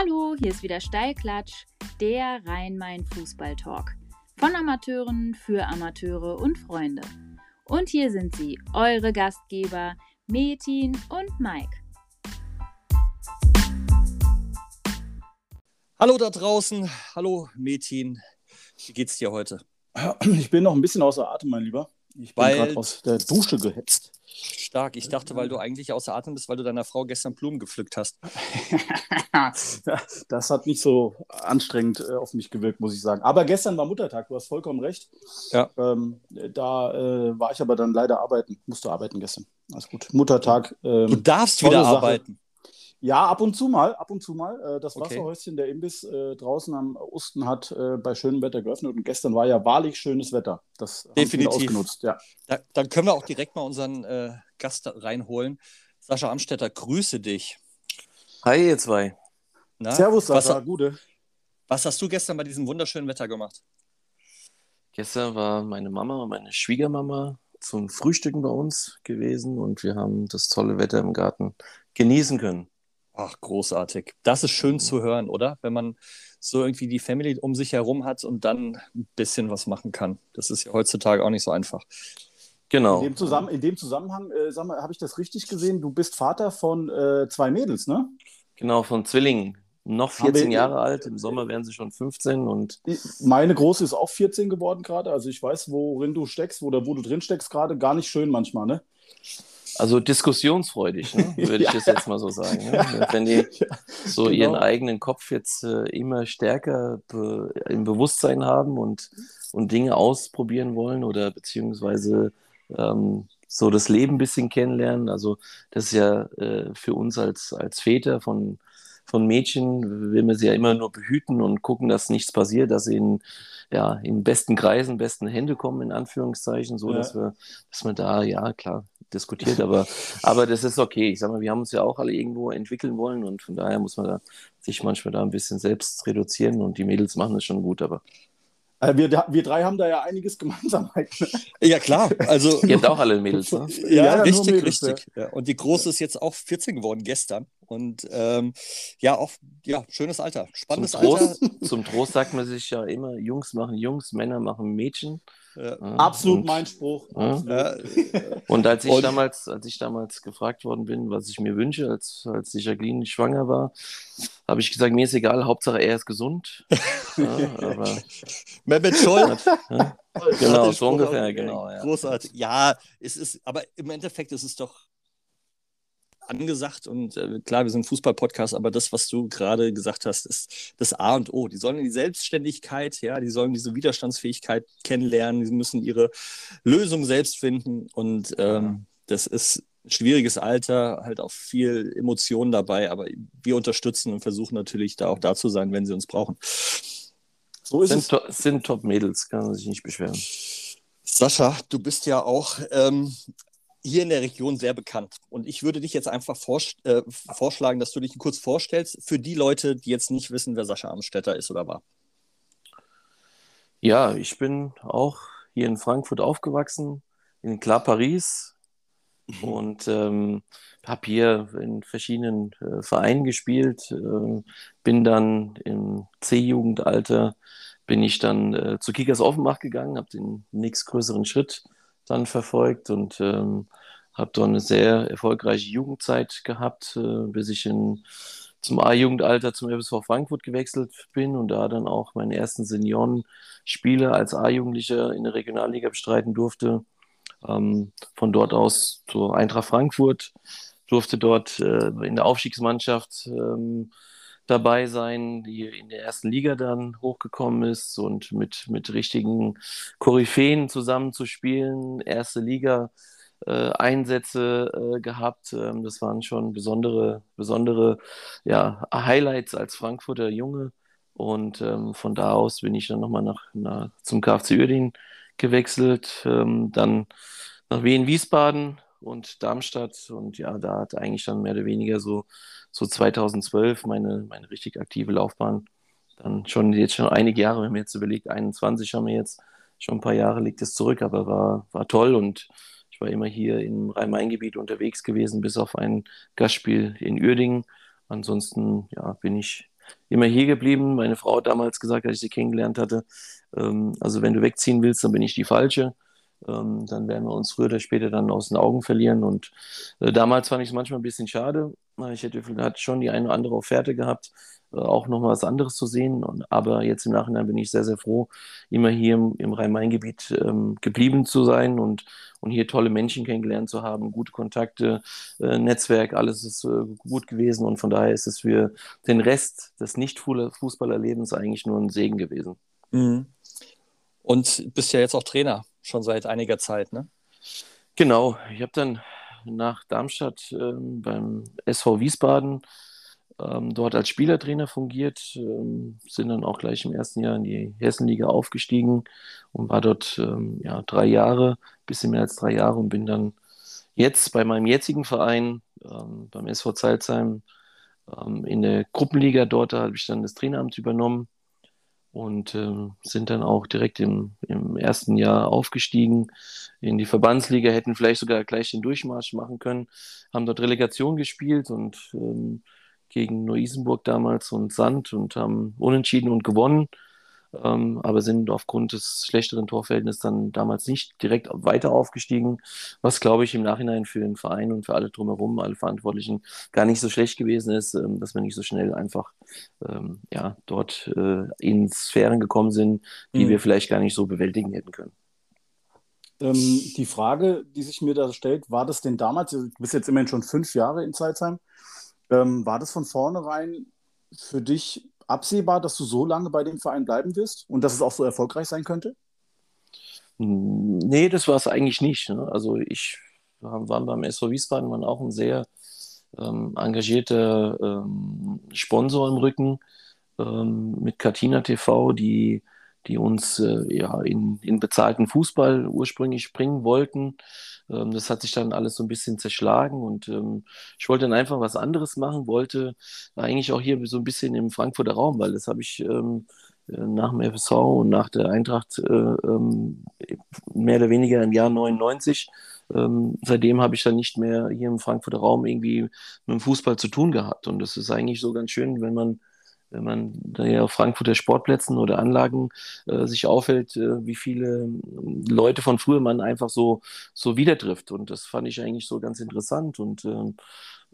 Hallo, hier ist wieder Steilklatsch, der Rhein-Main-Fußball-Talk. Von Amateuren für Amateure und Freunde. Und hier sind sie, eure Gastgeber Metin und Mike. Hallo da draußen, hallo Metin. Wie geht's dir heute? Ich bin noch ein bisschen außer Atem, mein Lieber. Ich bin gerade aus der Dusche gehetzt. Stark. Ich dachte, weil du eigentlich außer Atem bist, weil du deiner Frau gestern Blumen gepflückt hast. das hat nicht so anstrengend äh, auf mich gewirkt, muss ich sagen. Aber gestern war Muttertag, du hast vollkommen recht. Ja. Ähm, da äh, war ich aber dann leider arbeiten, musste arbeiten gestern. Alles gut. Muttertag. Ähm, du darfst wieder Sache. Ja, ab und zu mal, ab und zu mal. Äh, das okay. Wasserhäuschen, der Imbiss äh, draußen am Osten hat äh, bei schönem Wetter geöffnet und gestern war ja wahrlich schönes Wetter. Das Definitiv. haben wir ausgenutzt, ja. Da, dann können wir auch direkt mal unseren äh, Gast reinholen. Sascha Amstetter, grüße dich. Hi, ihr zwei. Na, Servus, Sascha, was, Gute. Was hast du gestern bei diesem wunderschönen Wetter gemacht? Gestern war meine Mama und meine Schwiegermama zum Frühstücken bei uns gewesen und wir haben das tolle Wetter im Garten genießen können. Ach, großartig. Das ist schön zu hören, oder? Wenn man so irgendwie die Family um sich herum hat und dann ein bisschen was machen kann. Das ist ja heutzutage auch nicht so einfach. Genau. In dem, Zusammen in dem Zusammenhang, äh, sag mal, habe ich das richtig gesehen? Du bist Vater von äh, zwei Mädels, ne? Genau, von Zwillingen. Noch 14 Jahre alt, im Sommer werden sie schon 15 und. Meine Große ist auch 14 geworden gerade. Also ich weiß, worin du steckst oder wo du drin steckst gerade. Gar nicht schön manchmal, ne? Also diskussionsfreudig, ne? würde ich das jetzt mal so sagen. Ne? Wenn die so genau. ihren eigenen Kopf jetzt äh, immer stärker be im Bewusstsein haben und, und Dinge ausprobieren wollen oder beziehungsweise ähm, so das Leben ein bisschen kennenlernen. Also das ist ja äh, für uns als, als Väter von, von Mädchen, will man sie ja immer nur behüten und gucken, dass nichts passiert, dass sie in, ja, in besten Kreisen, besten Hände kommen, in Anführungszeichen, so ja. dass wir, dass man da, ja klar, diskutiert, aber, aber das ist okay. Ich sag mal, wir haben uns ja auch alle irgendwo entwickeln wollen und von daher muss man da sich manchmal da ein bisschen selbst reduzieren und die Mädels machen es schon gut, aber. Äh, wir, wir drei haben da ja einiges gemeinsam. Ja, klar. Also, Ihr habt auch alle Mädels, ne? Ja, ja richtig, Mädels, richtig. Ja. Und die Große ist jetzt auch 14 geworden gestern. Und ähm, ja, auch ja, schönes Alter. Spannendes zum Trost, Alter. Zum Trost sagt man sich ja immer, Jungs machen Jungs, Männer machen Mädchen. Ja. Absolut und, mein Spruch. Ja. Und als ich und, damals, als ich damals gefragt worden bin, was ich mir wünsche, als, als die Jacqueline schwanger war, habe ich gesagt, mir ist egal, Hauptsache er ist gesund. aber Mehmet Scholl. Genau, so ungefähr, genau. Großartig. Ja, es ist, aber im Endeffekt ist es doch angesagt und äh, klar, wir sind Fußball-Podcast, aber das, was du gerade gesagt hast, ist das A und O. Die sollen die Selbstständigkeit, ja, die sollen diese Widerstandsfähigkeit kennenlernen, die müssen ihre Lösung selbst finden und ähm, das ist ein schwieriges Alter, halt auch viel Emotionen dabei, aber wir unterstützen und versuchen natürlich da auch da zu sein, wenn sie uns brauchen. So ist sind, es. To sind Top-Mädels, kann man sich nicht beschweren. Sascha, du bist ja auch ähm, hier in der Region sehr bekannt. Und ich würde dich jetzt einfach vors äh, vorschlagen, dass du dich kurz vorstellst für die Leute, die jetzt nicht wissen, wer Sascha Amstetter ist oder war. Ja, ich bin auch hier in Frankfurt aufgewachsen, in Clar Paris mhm. und ähm, habe hier in verschiedenen äh, Vereinen gespielt. Äh, bin dann im C-Jugendalter bin ich dann äh, zu Kickers Offenbach gegangen, habe den nächstgrößeren Schritt dann verfolgt und ähm, habe dort eine sehr erfolgreiche Jugendzeit gehabt, äh, bis ich in, zum A-Jugendalter zum FSV Frankfurt gewechselt bin und da dann auch meine ersten Seniorenspiele als A-Jugendlicher in der Regionalliga bestreiten durfte. Ähm, von dort aus zur Eintracht Frankfurt, durfte dort äh, in der Aufstiegsmannschaft ähm, dabei sein, die in der ersten Liga dann hochgekommen ist und mit, mit richtigen Koryphäen zusammenzuspielen, erste Liga. Äh, Einsätze äh, gehabt. Ähm, das waren schon besondere, besondere ja, Highlights als Frankfurter Junge. Und ähm, von da aus bin ich dann nochmal nach, nach, zum KfC Uerdingen gewechselt, ähm, dann nach Wien-Wiesbaden und Darmstadt. Und ja, da hat eigentlich dann mehr oder weniger so so 2012 meine, meine richtig aktive Laufbahn. Dann schon jetzt schon einige Jahre, wenn man jetzt überlegt, 21 haben wir jetzt, schon ein paar Jahre liegt es zurück, aber war, war toll und ich war immer hier im Rhein-Main-Gebiet unterwegs gewesen, bis auf ein Gastspiel in Uerdingen. Ansonsten ja, bin ich immer hier geblieben. Meine Frau hat damals gesagt, als ich sie kennengelernt hatte, ähm, also wenn du wegziehen willst, dann bin ich die Falsche. Ähm, dann werden wir uns früher oder später dann aus den Augen verlieren. Und äh, damals fand ich es manchmal ein bisschen schade. Ich hätte, hatte schon die eine oder andere Offerte gehabt, äh, auch noch mal was anderes zu sehen. Und, aber jetzt im Nachhinein bin ich sehr, sehr froh, immer hier im, im Rhein-Main-Gebiet ähm, geblieben zu sein und, und hier tolle Menschen kennengelernt zu haben, gute Kontakte, äh, Netzwerk, alles ist äh, gut gewesen. Und von daher ist es für den Rest des Nicht-Fußballerlebens eigentlich nur ein Segen gewesen. Mhm. Und bist ja jetzt auch Trainer, schon seit einiger Zeit, ne? Genau, ich habe dann nach Darmstadt ähm, beim SV Wiesbaden. Ähm, dort als Spielertrainer fungiert, ähm, sind dann auch gleich im ersten Jahr in die Hessenliga aufgestiegen und war dort ähm, ja, drei Jahre, bisschen mehr als drei Jahre und bin dann jetzt bei meinem jetzigen Verein, ähm, beim SV Zeilsheim, in der Gruppenliga. Dort, da habe ich dann das Traineramt übernommen und ähm, sind dann auch direkt im, im ersten Jahr aufgestiegen in die Verbandsliga, hätten vielleicht sogar gleich den Durchmarsch machen können, haben dort Relegation gespielt und ähm, gegen Neu-Isenburg damals und Sand und haben unentschieden und gewonnen ähm, aber sind aufgrund des schlechteren Torverhältnisses dann damals nicht direkt weiter aufgestiegen, was glaube ich im Nachhinein für den Verein und für alle drumherum, alle Verantwortlichen, gar nicht so schlecht gewesen ist, ähm, dass wir nicht so schnell einfach ähm, ja, dort äh, in Sphären gekommen sind, die mhm. wir vielleicht gar nicht so bewältigen hätten können. Ähm, die Frage, die sich mir da stellt, war das denn damals, du bist jetzt immerhin schon fünf Jahre in Zeitzheim, ähm, war das von vornherein für dich absehbar, dass du so lange bei dem Verein bleiben wirst und dass es auch so erfolgreich sein könnte? Nee, das war es eigentlich nicht. Ne? Also ich war beim SV Wiesbaden waren auch ein sehr ähm, engagierter ähm, Sponsor im Rücken ähm, mit Katina TV, die, die uns äh, ja, in, in bezahlten Fußball ursprünglich bringen wollten. Ähm, das hat sich dann alles so ein bisschen zerschlagen und ähm, ich wollte dann einfach was anderes machen, wollte eigentlich auch hier so ein bisschen im Frankfurter Raum, weil das habe ich ähm, äh, nach dem FSV und nach der Eintracht äh, ähm, mehr oder weniger im Jahr 99. Ähm, seitdem habe ich dann nicht mehr hier im Frankfurter Raum irgendwie mit dem Fußball zu tun gehabt. Und das ist eigentlich so ganz schön, wenn man wenn man da ja auf Frankfurter Sportplätzen oder Anlagen äh, sich aufhält, äh, wie viele ähm, Leute von früher man einfach so, so wieder trifft. Und das fand ich eigentlich so ganz interessant. Und ähm,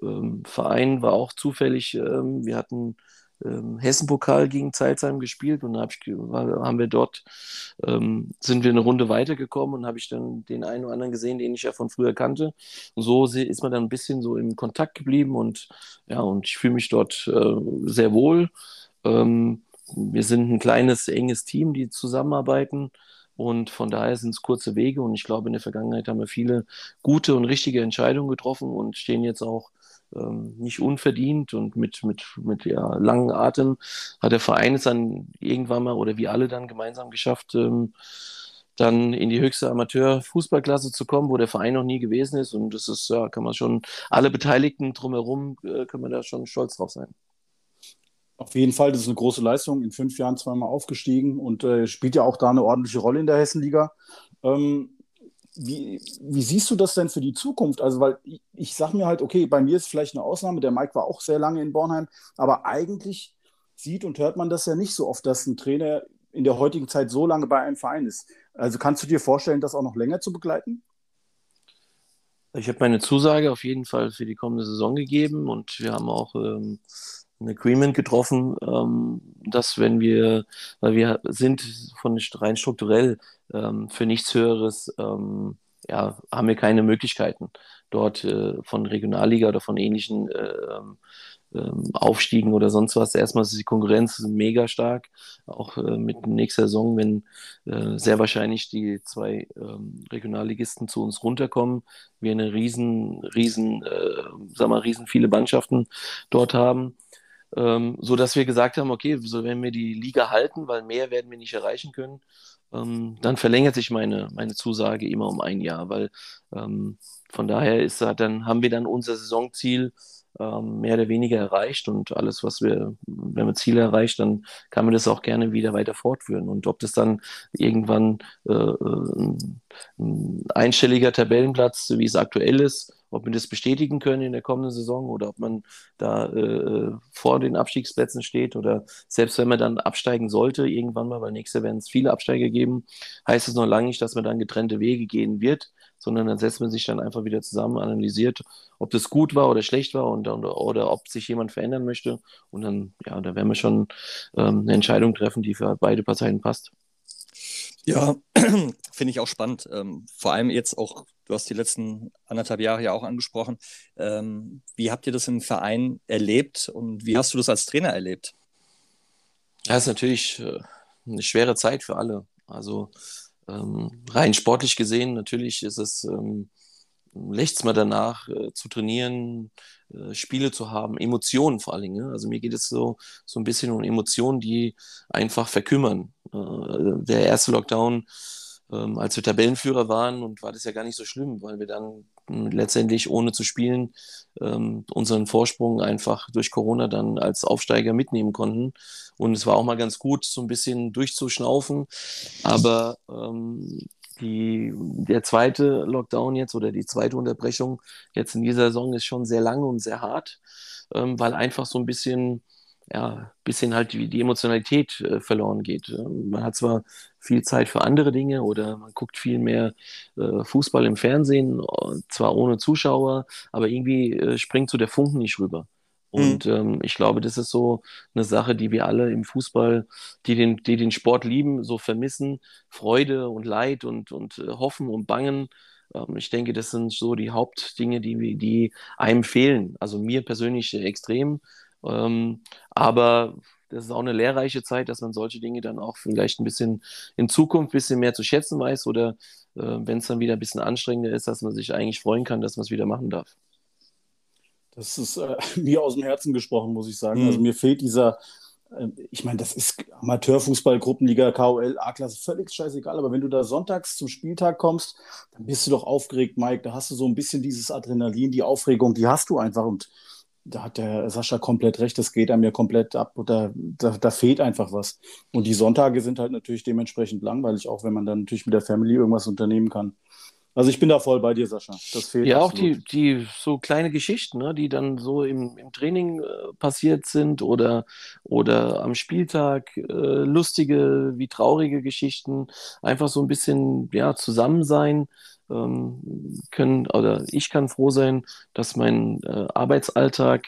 ähm, Verein war auch zufällig, ähm, wir hatten ähm, Hessen-Pokal gegen Zeilsheim gespielt und hab ich, war, haben wir dort, ähm, sind wir eine Runde weitergekommen und habe ich dann den einen oder anderen gesehen, den ich ja von früher kannte. Und so ist man dann ein bisschen so im Kontakt geblieben und ja, und ich fühle mich dort äh, sehr wohl. Ähm, wir sind ein kleines, enges Team, die zusammenarbeiten. Und von daher sind es kurze Wege. Und ich glaube, in der Vergangenheit haben wir viele gute und richtige Entscheidungen getroffen und stehen jetzt auch ähm, nicht unverdient und mit, mit, mit ja, langem Atem hat der Verein es dann irgendwann mal oder wir alle dann gemeinsam geschafft, ähm, dann in die höchste Amateurfußballklasse zu kommen, wo der Verein noch nie gewesen ist. Und das ist, ja, kann man schon, alle Beteiligten drumherum, äh, können wir da schon stolz drauf sein. Auf jeden Fall, das ist eine große Leistung. In fünf Jahren zweimal aufgestiegen und äh, spielt ja auch da eine ordentliche Rolle in der Hessenliga. Ähm, wie, wie, siehst du das denn für die Zukunft? Also, weil ich, ich sage mir halt, okay, bei mir ist vielleicht eine Ausnahme, der Mike war auch sehr lange in Bornheim, aber eigentlich sieht und hört man das ja nicht so oft, dass ein Trainer in der heutigen Zeit so lange bei einem Verein ist. Also kannst du dir vorstellen, das auch noch länger zu begleiten? Ich habe meine Zusage auf jeden Fall für die kommende Saison gegeben und wir haben auch ähm, ein Agreement getroffen, ähm, dass wenn wir, weil wir sind von rein strukturell ähm, für nichts Höheres, ähm, ja, haben wir keine Möglichkeiten, dort äh, von Regionalliga oder von ähnlichen äh, Aufstiegen oder sonst was. Erstmal ist die Konkurrenz mega stark, auch äh, mit nächster Saison, wenn äh, sehr wahrscheinlich die zwei ähm, Regionalligisten zu uns runterkommen, wir eine riesen, riesen, äh, sag mal, riesen viele Mannschaften dort haben ähm, so dass wir gesagt haben, okay, so wenn wir die Liga halten, weil mehr werden wir nicht erreichen können, ähm, dann verlängert sich meine, meine Zusage immer um ein Jahr, weil ähm, von daher ist dann haben wir dann unser Saisonziel ähm, mehr oder weniger erreicht und alles, was wir, wenn wir Ziele erreicht, dann kann man das auch gerne wieder weiter fortführen. Und ob das dann irgendwann äh, ein, ein einstelliger Tabellenplatz, wie es aktuell ist, ob wir das bestätigen können in der kommenden Saison oder ob man da äh, vor den Abstiegsplätzen steht oder selbst wenn man dann absteigen sollte irgendwann mal, weil nächstes Jahr werden es viele Absteiger geben, heißt es noch lange nicht, dass man dann getrennte Wege gehen wird, sondern dann setzt man sich dann einfach wieder zusammen, analysiert, ob das gut war oder schlecht war und, oder, oder ob sich jemand verändern möchte und dann, ja, da werden wir schon ähm, eine Entscheidung treffen, die für beide Parteien passt. Ja, finde ich auch spannend. Ähm, vor allem jetzt auch, du hast die letzten anderthalb Jahre ja auch angesprochen. Ähm, wie habt ihr das im Verein erlebt und wie hast du das als Trainer erlebt? Ja, ist natürlich äh, eine schwere Zeit für alle. Also ähm, rein sportlich gesehen, natürlich ist es ähm, lechzt man danach äh, zu trainieren, äh, Spiele zu haben, Emotionen vor allen Dingen. Ne? Also mir geht es so, so ein bisschen um Emotionen, die einfach verkümmern. Äh, der erste Lockdown, ähm, als wir Tabellenführer waren, und war das ja gar nicht so schlimm, weil wir dann letztendlich ohne zu spielen ähm, unseren Vorsprung einfach durch Corona dann als Aufsteiger mitnehmen konnten. Und es war auch mal ganz gut, so ein bisschen durchzuschnaufen. Aber ähm, die, der zweite Lockdown jetzt oder die zweite Unterbrechung jetzt in dieser Saison ist schon sehr lang und sehr hart, ähm, weil einfach so ein bisschen, ja, bisschen halt die, die Emotionalität äh, verloren geht. Man hat zwar viel Zeit für andere Dinge oder man guckt viel mehr äh, Fußball im Fernsehen, zwar ohne Zuschauer, aber irgendwie äh, springt so der Funken nicht rüber. Und mhm. ähm, ich glaube, das ist so eine Sache, die wir alle im Fußball, die den, die den Sport lieben, so vermissen. Freude und Leid und, und äh, Hoffen und Bangen. Ähm, ich denke, das sind so die Hauptdinge, die, die einem fehlen. Also mir persönlich extrem. Ähm, aber das ist auch eine lehrreiche Zeit, dass man solche Dinge dann auch vielleicht ein bisschen in Zukunft ein bisschen mehr zu schätzen weiß oder äh, wenn es dann wieder ein bisschen anstrengender ist, dass man sich eigentlich freuen kann, dass man es wieder machen darf. Das ist äh, mir aus dem Herzen gesprochen, muss ich sagen. Also mhm. Also mir fehlt dieser, äh, ich meine, das ist Amateurfußball, Gruppenliga, KOL, A-Klasse, völlig scheißegal. Aber wenn du da sonntags zum Spieltag kommst, dann bist du doch aufgeregt, Mike. Da hast du so ein bisschen dieses Adrenalin, die Aufregung, die hast du einfach. Und da hat der Sascha komplett recht, das geht einem ja komplett ab. Da, da, da fehlt einfach was. Und die Sonntage sind halt natürlich dementsprechend langweilig, auch wenn man dann natürlich mit der Family irgendwas unternehmen kann. Also ich bin da voll bei dir, Sascha. Das fehlt ja, absolut. auch die, die so kleine Geschichten, ne, die dann so im, im Training äh, passiert sind oder, oder am Spieltag, äh, lustige wie traurige Geschichten, einfach so ein bisschen ja, zusammen sein ähm, können. Oder ich kann froh sein, dass mein äh, Arbeitsalltag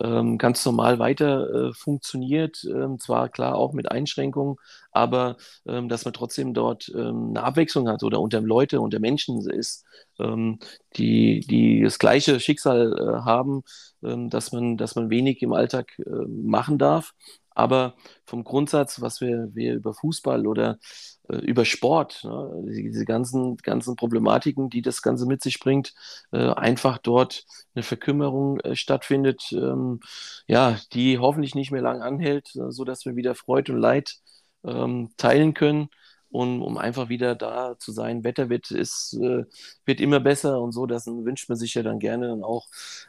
ähm, ganz normal weiter äh, funktioniert. Ähm, zwar klar auch mit Einschränkungen, aber ähm, dass man trotzdem dort ähm, eine Abwechslung hat oder unter Leute, unter Menschen ist, ähm, die, die das gleiche Schicksal äh, haben, ähm, dass, man, dass man wenig im Alltag äh, machen darf. Aber vom Grundsatz, was wir, wir über Fußball oder äh, über Sport, ne? diese ganzen, ganzen Problematiken, die das Ganze mit sich bringt, äh, einfach dort eine Verkümmerung äh, stattfindet, ähm, ja, die hoffentlich nicht mehr lang anhält, äh, sodass wir wieder Freude und Leid ähm, teilen können. Und um einfach wieder da zu sein, Wetter wird, ist, äh, wird immer besser und so, das wünscht man sich ja dann gerne dann auch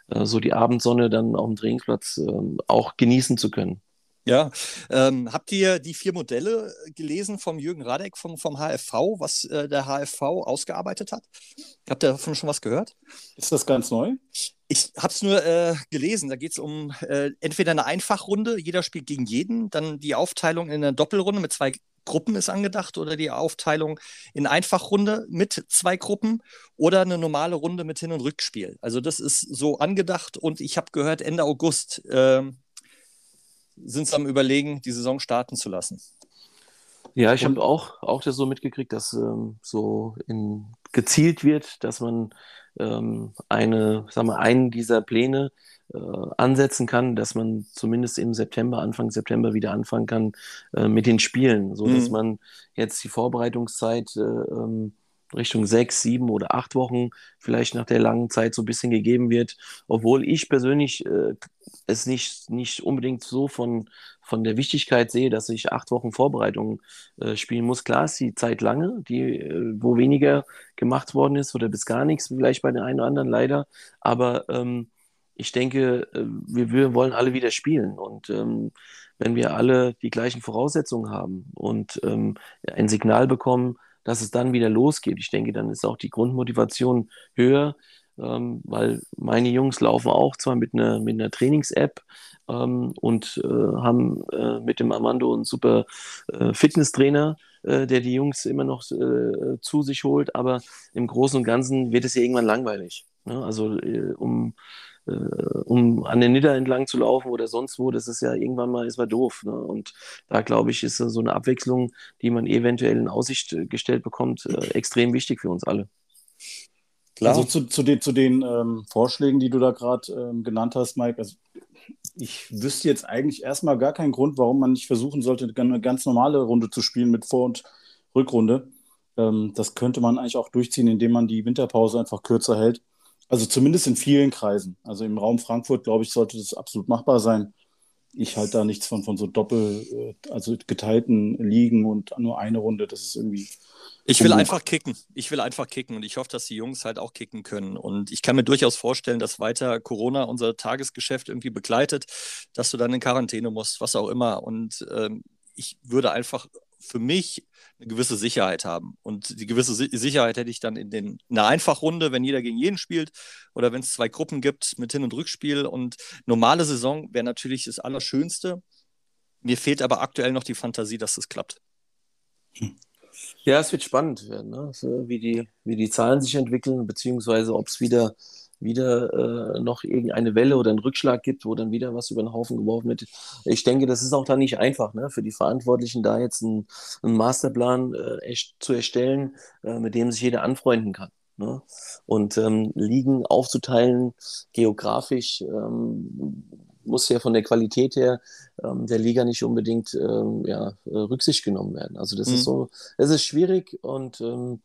äh, so die Abendsonne dann auf dem Trainingsplatz ähm, auch genießen zu können. Ja, ähm, habt ihr die vier Modelle gelesen vom Jürgen Radek vom, vom HFV, was äh, der HFV ausgearbeitet hat? Habt ihr davon schon was gehört? Ist das ganz neu? Ich habe es nur äh, gelesen. Da geht es um äh, entweder eine Einfachrunde, jeder spielt gegen jeden, dann die Aufteilung in eine Doppelrunde mit zwei Gruppen ist angedacht oder die Aufteilung in Einfachrunde mit zwei Gruppen oder eine normale Runde mit Hin- und Rückspiel. Also das ist so angedacht und ich habe gehört, Ende August äh, sind sie am Überlegen, die Saison starten zu lassen. Ja, ich habe auch, auch das so mitgekriegt, dass ähm, so in, gezielt wird, dass man ähm, eine, sagen wir, einen dieser Pläne äh, ansetzen kann, dass man zumindest im September, Anfang September wieder anfangen kann äh, mit den Spielen, so dass mhm. man jetzt die Vorbereitungszeit äh, ähm, Richtung sechs, sieben oder acht Wochen vielleicht nach der langen Zeit so ein bisschen gegeben wird. Obwohl ich persönlich äh, es nicht, nicht unbedingt so von, von der Wichtigkeit sehe, dass ich acht Wochen Vorbereitung äh, spielen muss. Klar ist die Zeit lange, die, äh, wo weniger gemacht worden ist oder bis gar nichts, vielleicht bei den einen oder anderen leider. Aber ähm, ich denke, äh, wir, wir wollen alle wieder spielen. Und ähm, wenn wir alle die gleichen Voraussetzungen haben und ähm, ein Signal bekommen, dass es dann wieder losgeht. Ich denke, dann ist auch die Grundmotivation höher, ähm, weil meine Jungs laufen auch zwar mit einer, mit einer Trainings-App ähm, und äh, haben äh, mit dem Armando einen super äh, Fitnesstrainer, äh, der die Jungs immer noch äh, zu sich holt, aber im Großen und Ganzen wird es ja irgendwann langweilig. Ne? Also äh, um an den Nidder entlang zu laufen oder sonst wo, das ist ja irgendwann mal, ist mal doof. Ne? Und da glaube ich, ist so eine Abwechslung, die man eventuell in Aussicht gestellt bekommt, extrem wichtig für uns alle. Klar. Also zu, zu den, zu den ähm, Vorschlägen, die du da gerade ähm, genannt hast, Mike, also ich wüsste jetzt eigentlich erstmal gar keinen Grund, warum man nicht versuchen sollte, eine ganz normale Runde zu spielen mit Vor- und Rückrunde. Ähm, das könnte man eigentlich auch durchziehen, indem man die Winterpause einfach kürzer hält. Also zumindest in vielen Kreisen. Also im Raum Frankfurt, glaube ich, sollte das absolut machbar sein. Ich halte da nichts von, von so doppel, äh, also geteilten Ligen und nur eine Runde. Das ist irgendwie ich will einfach kicken. Ich will einfach kicken und ich hoffe, dass die Jungs halt auch kicken können. Und ich kann mir durchaus vorstellen, dass weiter Corona unser Tagesgeschäft irgendwie begleitet, dass du dann in Quarantäne musst, was auch immer. Und ähm, ich würde einfach für mich eine gewisse Sicherheit haben. Und die gewisse Sicherheit hätte ich dann in, den, in einer Einfachrunde, wenn jeder gegen jeden spielt oder wenn es zwei Gruppen gibt mit Hin- und Rückspiel. Und normale Saison wäre natürlich das Allerschönste. Mir fehlt aber aktuell noch die Fantasie, dass das klappt. Hm. Ja, es wird spannend werden, ne? so, wie, die, wie die Zahlen sich entwickeln, beziehungsweise ob es wieder, wieder äh, noch irgendeine Welle oder einen Rückschlag gibt, wo dann wieder was über den Haufen geworfen wird. Ich denke, das ist auch dann nicht einfach ne? für die Verantwortlichen, da jetzt einen, einen Masterplan äh, echt zu erstellen, äh, mit dem sich jeder anfreunden kann. Ne? Und ähm, Ligen aufzuteilen, geografisch, ähm, muss ja von der Qualität her ähm, der Liga nicht unbedingt ähm, ja, äh, Rücksicht genommen werden. Also das mhm. ist so, es ist schwierig und ähm,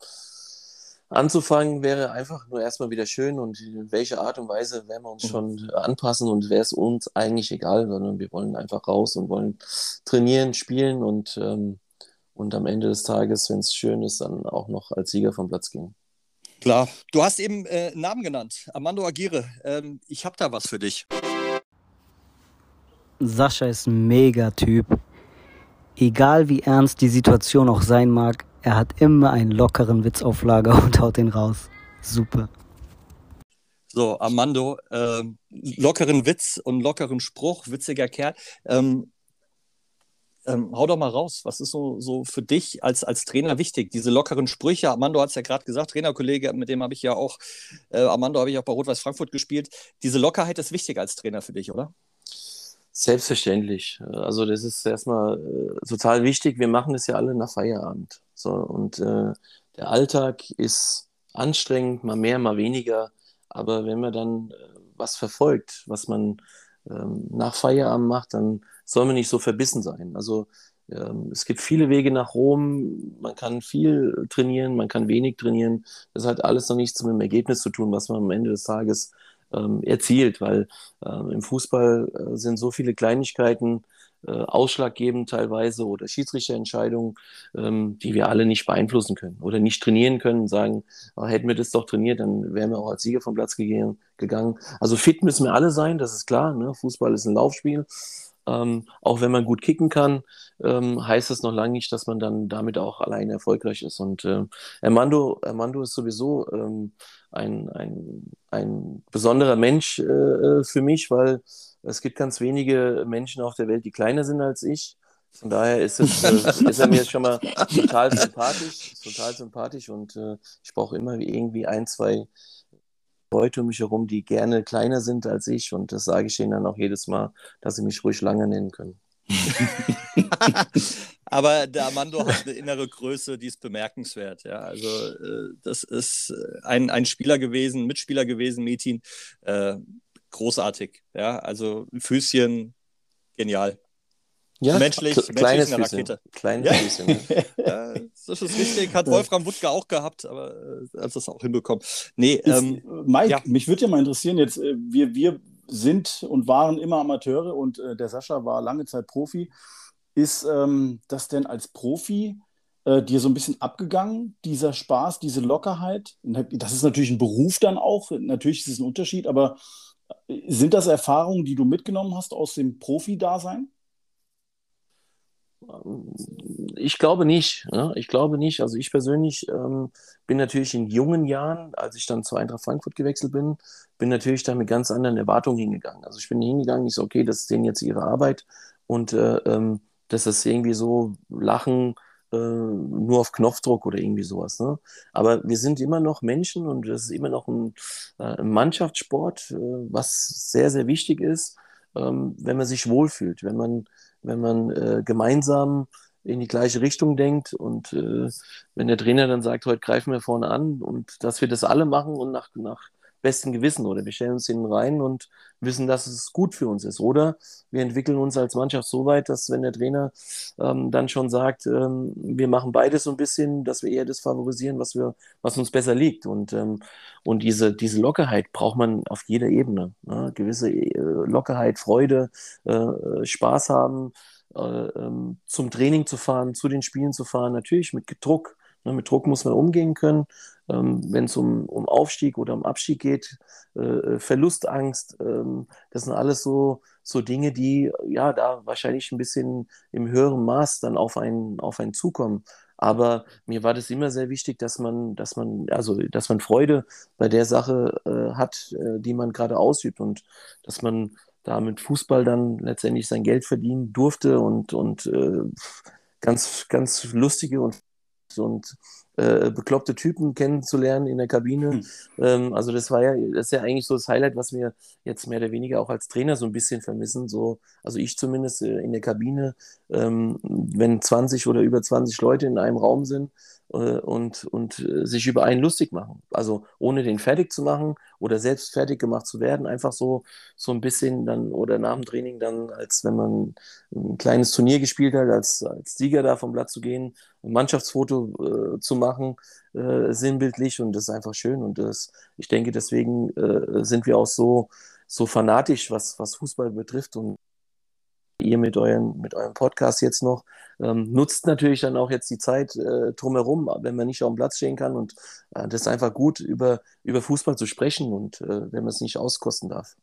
anzufangen wäre einfach nur erstmal wieder schön und in welcher Art und Weise werden wir uns mhm. schon anpassen und wäre es uns eigentlich egal, sondern wir wollen einfach raus und wollen trainieren, spielen und, ähm, und am Ende des Tages, wenn es schön ist, dann auch noch als Sieger vom Platz gehen. Klar. Du hast eben äh, Namen genannt. Armando Aguirre. Ähm, ich habe da was für dich. Sascha ist ein Mega-Typ. Egal wie ernst die Situation auch sein mag, er hat immer einen lockeren Witz auf Lager und haut den raus. Super. So, Armando, äh, lockeren Witz und lockeren Spruch, witziger Kerl. Ähm, ähm, hau doch mal raus. Was ist so, so für dich als, als Trainer wichtig? Diese lockeren Sprüche. Armando hat es ja gerade gesagt, Trainerkollege, mit dem habe ich ja auch, äh, Armando habe ich auch bei Rot-Weiß Frankfurt gespielt. Diese Lockerheit ist wichtig als Trainer für dich, oder? Selbstverständlich. Also das ist erstmal äh, total wichtig. Wir machen das ja alle nach Feierabend. So, und äh, der Alltag ist anstrengend, mal mehr, mal weniger. Aber wenn man dann äh, was verfolgt, was man ähm, nach Feierabend macht, dann soll man nicht so verbissen sein. Also ähm, es gibt viele Wege nach Rom. Man kann viel trainieren, man kann wenig trainieren. Das hat alles noch nichts mit dem Ergebnis zu tun, was man am Ende des Tages ähm, erzielt, weil ähm, im Fußball äh, sind so viele Kleinigkeiten äh, ausschlaggebend teilweise oder Schiedsrichterentscheidungen, ähm, die wir alle nicht beeinflussen können oder nicht trainieren können und sagen, oh, hätten wir das doch trainiert, dann wären wir auch als Sieger vom Platz gegangen. Also fit müssen wir alle sein, das ist klar. Ne? Fußball ist ein Laufspiel. Ähm, auch wenn man gut kicken kann, ähm, heißt das noch lange nicht, dass man dann damit auch alleine erfolgreich ist. Und äh, Armando, Armando ist sowieso ähm, ein, ein, ein besonderer Mensch äh, äh, für mich, weil es gibt ganz wenige Menschen auf der Welt, die kleiner sind als ich. Von daher ist, es, äh, ist er mir schon mal total sympathisch, total sympathisch und äh, ich brauche immer irgendwie ein, zwei Leute um mich herum, die gerne kleiner sind als ich und das sage ich ihnen dann auch jedes Mal, dass sie mich ruhig lange nennen können. Aber der Armando hat eine innere Größe, die ist bemerkenswert. Ja, also äh, das ist ein, ein Spieler gewesen, Mitspieler gewesen, Metin, äh, großartig. Ja, also Füßchen, genial. Ja, menschlich, kleines menschlich eine Rakete. Kleines ja. Füßchen. ja, das ist richtig. Hat Wolfram Wuttke auch gehabt, aber äh, hat das auch hinbekommen. Nee, ähm, Mike, ja. mich würde ja mal interessieren, jetzt, äh, wir, wir sind und waren immer Amateure und äh, der Sascha war lange Zeit Profi. Ist ähm, das denn als Profi äh, dir so ein bisschen abgegangen, dieser Spaß, diese Lockerheit? Das ist natürlich ein Beruf dann auch, natürlich ist es ein Unterschied, aber sind das Erfahrungen, die du mitgenommen hast aus dem Profi-Dasein? Ich glaube nicht. Ne? Ich glaube nicht. Also ich persönlich ähm, bin natürlich in jungen Jahren, als ich dann zu Eintracht Frankfurt gewechselt bin, bin natürlich da mit ganz anderen Erwartungen hingegangen. Also ich bin hingegangen, ich so, okay, das ist denen jetzt ihre Arbeit und äh, ähm, das ist irgendwie so Lachen äh, nur auf Knopfdruck oder irgendwie sowas. Ne? Aber wir sind immer noch Menschen und es ist immer noch ein, äh, ein Mannschaftssport, äh, was sehr, sehr wichtig ist, ähm, wenn man sich wohlfühlt, wenn man wenn man äh, gemeinsam in die gleiche Richtung denkt und äh, wenn der Trainer dann sagt, heute greifen wir vorne an und dass wir das alle machen und nach, nach bestem Gewissen oder wir stellen uns hinten rein und wissen, dass es gut für uns ist. Oder wir entwickeln uns als Mannschaft so weit, dass wenn der Trainer ähm, dann schon sagt, ähm, wir machen beides so ein bisschen, dass wir eher das favorisieren, was, wir, was uns besser liegt. Und, ähm, und diese, diese Lockerheit braucht man auf jeder Ebene. Ne? Gewisse äh, Lockerheit, Freude, äh, Spaß haben, äh, ähm, zum Training zu fahren, zu den Spielen zu fahren, natürlich mit Druck. Ne? Mit Druck muss man umgehen können wenn es um, um Aufstieg oder um Abstieg geht, äh, äh, Verlustangst, ähm, das sind alles so, so Dinge, die ja da wahrscheinlich ein bisschen im höheren Maß dann auf einen, auf einen zukommen. Aber mir war das immer sehr wichtig, dass man, dass man, also dass man Freude bei der Sache äh, hat, äh, die man gerade ausübt und dass man da mit Fußball dann letztendlich sein Geld verdienen durfte und, und äh, ganz, ganz lustige und, und äh, bekloppte Typen kennenzulernen in der Kabine. Hm. Ähm, also das war ja, das ist ja eigentlich so das Highlight, was wir jetzt mehr oder weniger auch als Trainer so ein bisschen vermissen. So, also ich zumindest äh, in der Kabine, ähm, wenn 20 oder über 20 Leute in einem Raum sind, und, und äh, sich über einen lustig machen. Also ohne den fertig zu machen oder selbst fertig gemacht zu werden, einfach so, so ein bisschen dann oder nach dem Training dann, als wenn man ein kleines Turnier gespielt hat, als, als Sieger da vom Blatt zu gehen, ein Mannschaftsfoto äh, zu machen, äh, sinnbildlich und das ist einfach schön und das, ich denke, deswegen äh, sind wir auch so, so fanatisch, was, was Fußball betrifft und ihr mit, euren, mit eurem Podcast jetzt noch. Ähm, nutzt natürlich dann auch jetzt die Zeit äh, drumherum, wenn man nicht auf dem Platz stehen kann. Und äh, das ist einfach gut, über, über Fußball zu sprechen und äh, wenn man es nicht auskosten darf.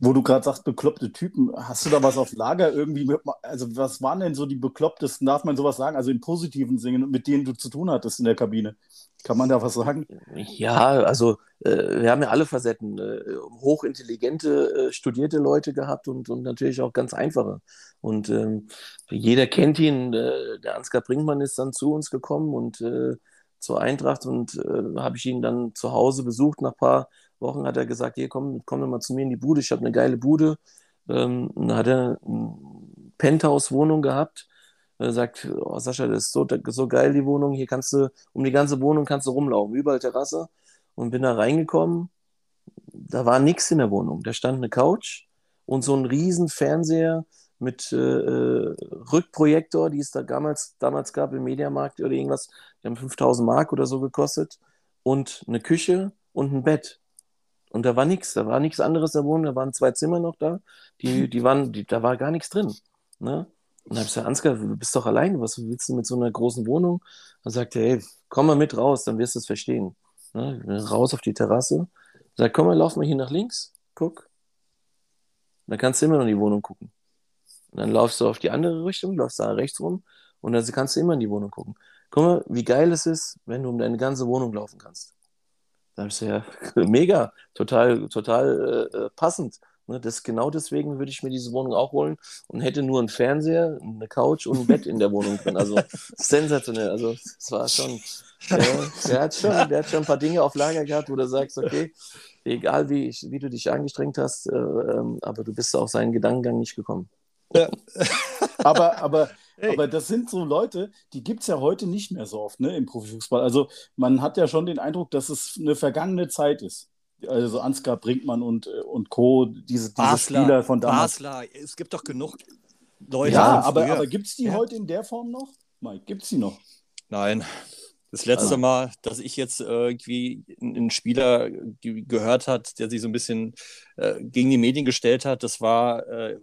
Wo du gerade sagst, bekloppte Typen, hast du da was auf Lager irgendwie? Also, was waren denn so die beklopptesten, darf man sowas sagen? Also im positiven Sinne, mit denen du zu tun hattest in der Kabine? Kann man da was sagen? Ja, also äh, wir haben ja alle Facetten. Äh, hochintelligente, äh, studierte Leute gehabt und, und natürlich auch ganz einfache. Und ähm, jeder kennt ihn. Äh, der Ansgar Brinkmann ist dann zu uns gekommen und äh, zur Eintracht und äh, habe ich ihn dann zu Hause besucht. Nach ein paar Wochen hat er gesagt, hier komm, komm doch mal zu mir in die Bude, ich habe eine geile Bude. Ähm, dann hat er eine Penthouse-Wohnung gehabt er sagt, oh, Sascha, das ist so, so geil, die Wohnung. Hier kannst du, um die ganze Wohnung kannst du rumlaufen, überall Terrasse. Und bin da reingekommen, da war nichts in der Wohnung. Da stand eine Couch und so ein riesen Fernseher mit äh, äh Rückprojektor, die es da damals, damals gab im Mediamarkt oder irgendwas. Die haben 5000 Mark oder so gekostet. Und eine Küche und ein Bett. Und da war nichts, da war nichts anderes in der Wohnung, da waren zwei Zimmer noch da, die, die waren, die, da war gar nichts drin. Ne? Und dann habe ich gesagt, Ansgar, du bist doch allein, was willst du mit so einer großen Wohnung? Dann sagt er, hey, komm mal mit raus, dann wirst du es verstehen. Ne? Raus auf die Terrasse. Sagt, komm mal, lauf mal hier nach links, guck. dann kannst du immer noch in die Wohnung gucken. Und dann laufst du auf die andere Richtung, laufst da rechts rum und dann kannst du immer in die Wohnung gucken. Guck mal, wie geil es ist, wenn du um deine ganze Wohnung laufen kannst. Da gesagt, ja, mega, total, total äh, äh passend. Ne, das, genau deswegen würde ich mir diese Wohnung auch holen und hätte nur einen Fernseher, eine Couch und ein Bett in der Wohnung drin. Also sensationell. Also es war schon, äh, der, hat schon, der hat schon ein paar Dinge auf Lager gehabt, wo du sagst, okay, egal wie, ich, wie du dich angestrengt hast, äh, ähm, aber du bist auf seinen Gedankengang nicht gekommen. Ja. aber, aber, hey. aber das sind so Leute, die gibt es ja heute nicht mehr so oft ne, im Profifußball. Also man hat ja schon den Eindruck, dass es eine vergangene Zeit ist also Ansgar Brinkmann und, äh, und Co., diese, diese Basler, Spieler von damals. Basler, es gibt doch genug Leute. Ja, aber, aber gibt es die ja. heute in der Form noch? Mike, gibt es die noch? Nein. Das letzte also. Mal, dass ich jetzt irgendwie einen Spieler gehört hat, der sich so ein bisschen äh, gegen die Medien gestellt hat, das war äh,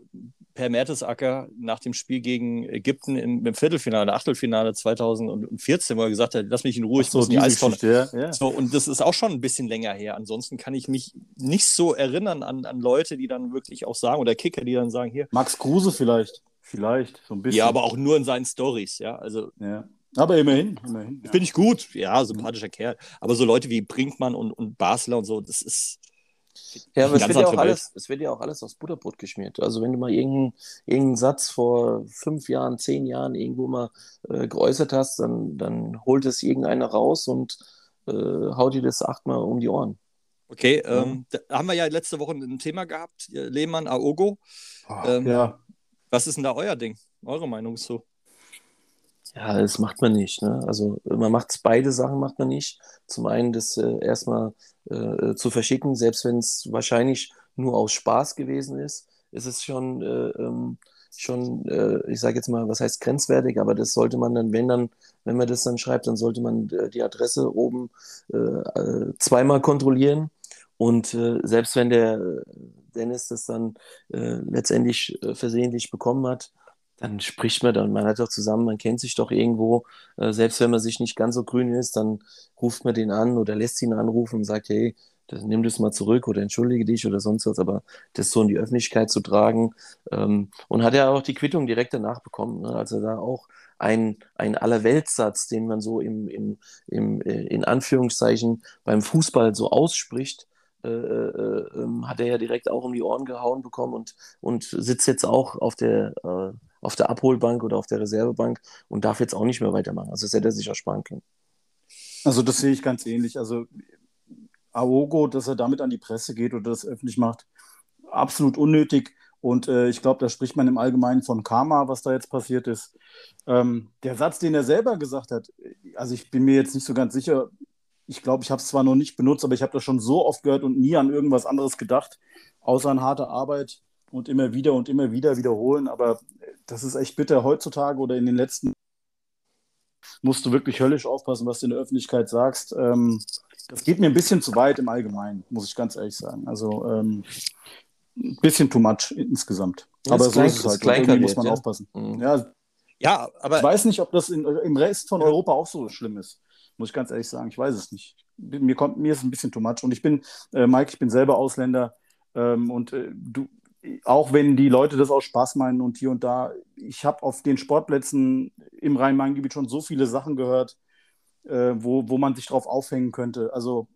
Per Mertesacker nach dem Spiel gegen Ägypten im, im Viertelfinale, Achtelfinale 2014, wo er gesagt hat, lass mich in Ruhe, ich so, muss die Eistonne. Ja, ja. So, und das ist auch schon ein bisschen länger her. Ansonsten kann ich mich nicht so erinnern an, an Leute, die dann wirklich auch sagen, oder Kicker, die dann sagen, hier. Max Kruse vielleicht. Vielleicht, so ein bisschen. Ja, aber auch nur in seinen Stories, ja. Also. Ja. Aber immerhin, immerhin. Ja. Finde ich gut. Ja, sympathischer Kerl. Aber so Leute wie Brinkmann und, und Basler und so, das ist. Ja, aber es wird ja, auch alles, es wird ja auch alles aufs Butterbrot geschmiert. Also wenn du mal irgendeinen, irgendeinen Satz vor fünf Jahren, zehn Jahren irgendwo mal äh, geäußert hast, dann, dann holt es irgendeiner raus und äh, haut dir das achtmal um die Ohren. Okay, ähm, da haben wir ja letzte Woche ein Thema gehabt, Lehmann, Aogo. Oh, ähm, ja. Was ist denn da euer Ding? Eure Meinung so? Ja, das macht man nicht. Ne? Also man macht beide Sachen macht man nicht. Zum einen das äh, erstmal äh, zu verschicken, selbst wenn es wahrscheinlich nur aus Spaß gewesen ist, ist es schon, äh, ähm, schon äh, ich sage jetzt mal, was heißt grenzwertig, aber das sollte man dann, wenn dann, wenn man das dann schreibt, dann sollte man äh, die Adresse oben äh, zweimal kontrollieren. Und selbst wenn der Dennis das dann letztendlich versehentlich bekommen hat, dann spricht man dann, man hat doch zusammen, man kennt sich doch irgendwo, äh, selbst wenn man sich nicht ganz so grün ist, dann ruft man den an oder lässt ihn anrufen und sagt, hey, das, nimm das mal zurück oder entschuldige dich oder sonst was, aber das so in die Öffentlichkeit zu tragen ähm, und hat ja auch die Quittung direkt danach bekommen, ne? also da auch ein, ein Allerweltssatz, den man so im, im, im, äh, in Anführungszeichen beim Fußball so ausspricht, äh, äh, ähm, hat er ja direkt auch um die Ohren gehauen bekommen und, und sitzt jetzt auch auf der äh, auf der Abholbank oder auf der Reservebank und darf jetzt auch nicht mehr weitermachen. Also das hätte er sich ersparen können. Also das sehe ich ganz ähnlich. Also Aogo, dass er damit an die Presse geht oder das öffentlich macht, absolut unnötig. Und äh, ich glaube, da spricht man im Allgemeinen von Karma, was da jetzt passiert ist. Ähm, der Satz, den er selber gesagt hat, also ich bin mir jetzt nicht so ganz sicher, ich glaube, ich habe es zwar noch nicht benutzt, aber ich habe das schon so oft gehört und nie an irgendwas anderes gedacht, außer an harte Arbeit und immer wieder und immer wieder wiederholen. Aber das ist echt bitter. Heutzutage oder in den letzten musst du wirklich höllisch aufpassen, was du in der Öffentlichkeit sagst. Ähm, das geht mir ein bisschen zu weit im Allgemeinen, muss ich ganz ehrlich sagen. Also ähm, ein bisschen too much insgesamt. Das aber so ist es halt. Irgendwie muss man ja. aufpassen. Mhm. Ja, ja, aber. Ich weiß nicht, ob das in, im Rest von Europa auch so schlimm ist. Muss ich ganz ehrlich sagen. Ich weiß es nicht. Mir, kommt, mir ist ein bisschen too much. Und ich bin, äh, Mike, ich bin selber Ausländer. Ähm, und äh, du, auch wenn die Leute das auch Spaß meinen und hier und da, ich habe auf den Sportplätzen im Rhein-Main-Gebiet schon so viele Sachen gehört, äh, wo, wo man sich drauf aufhängen könnte. Also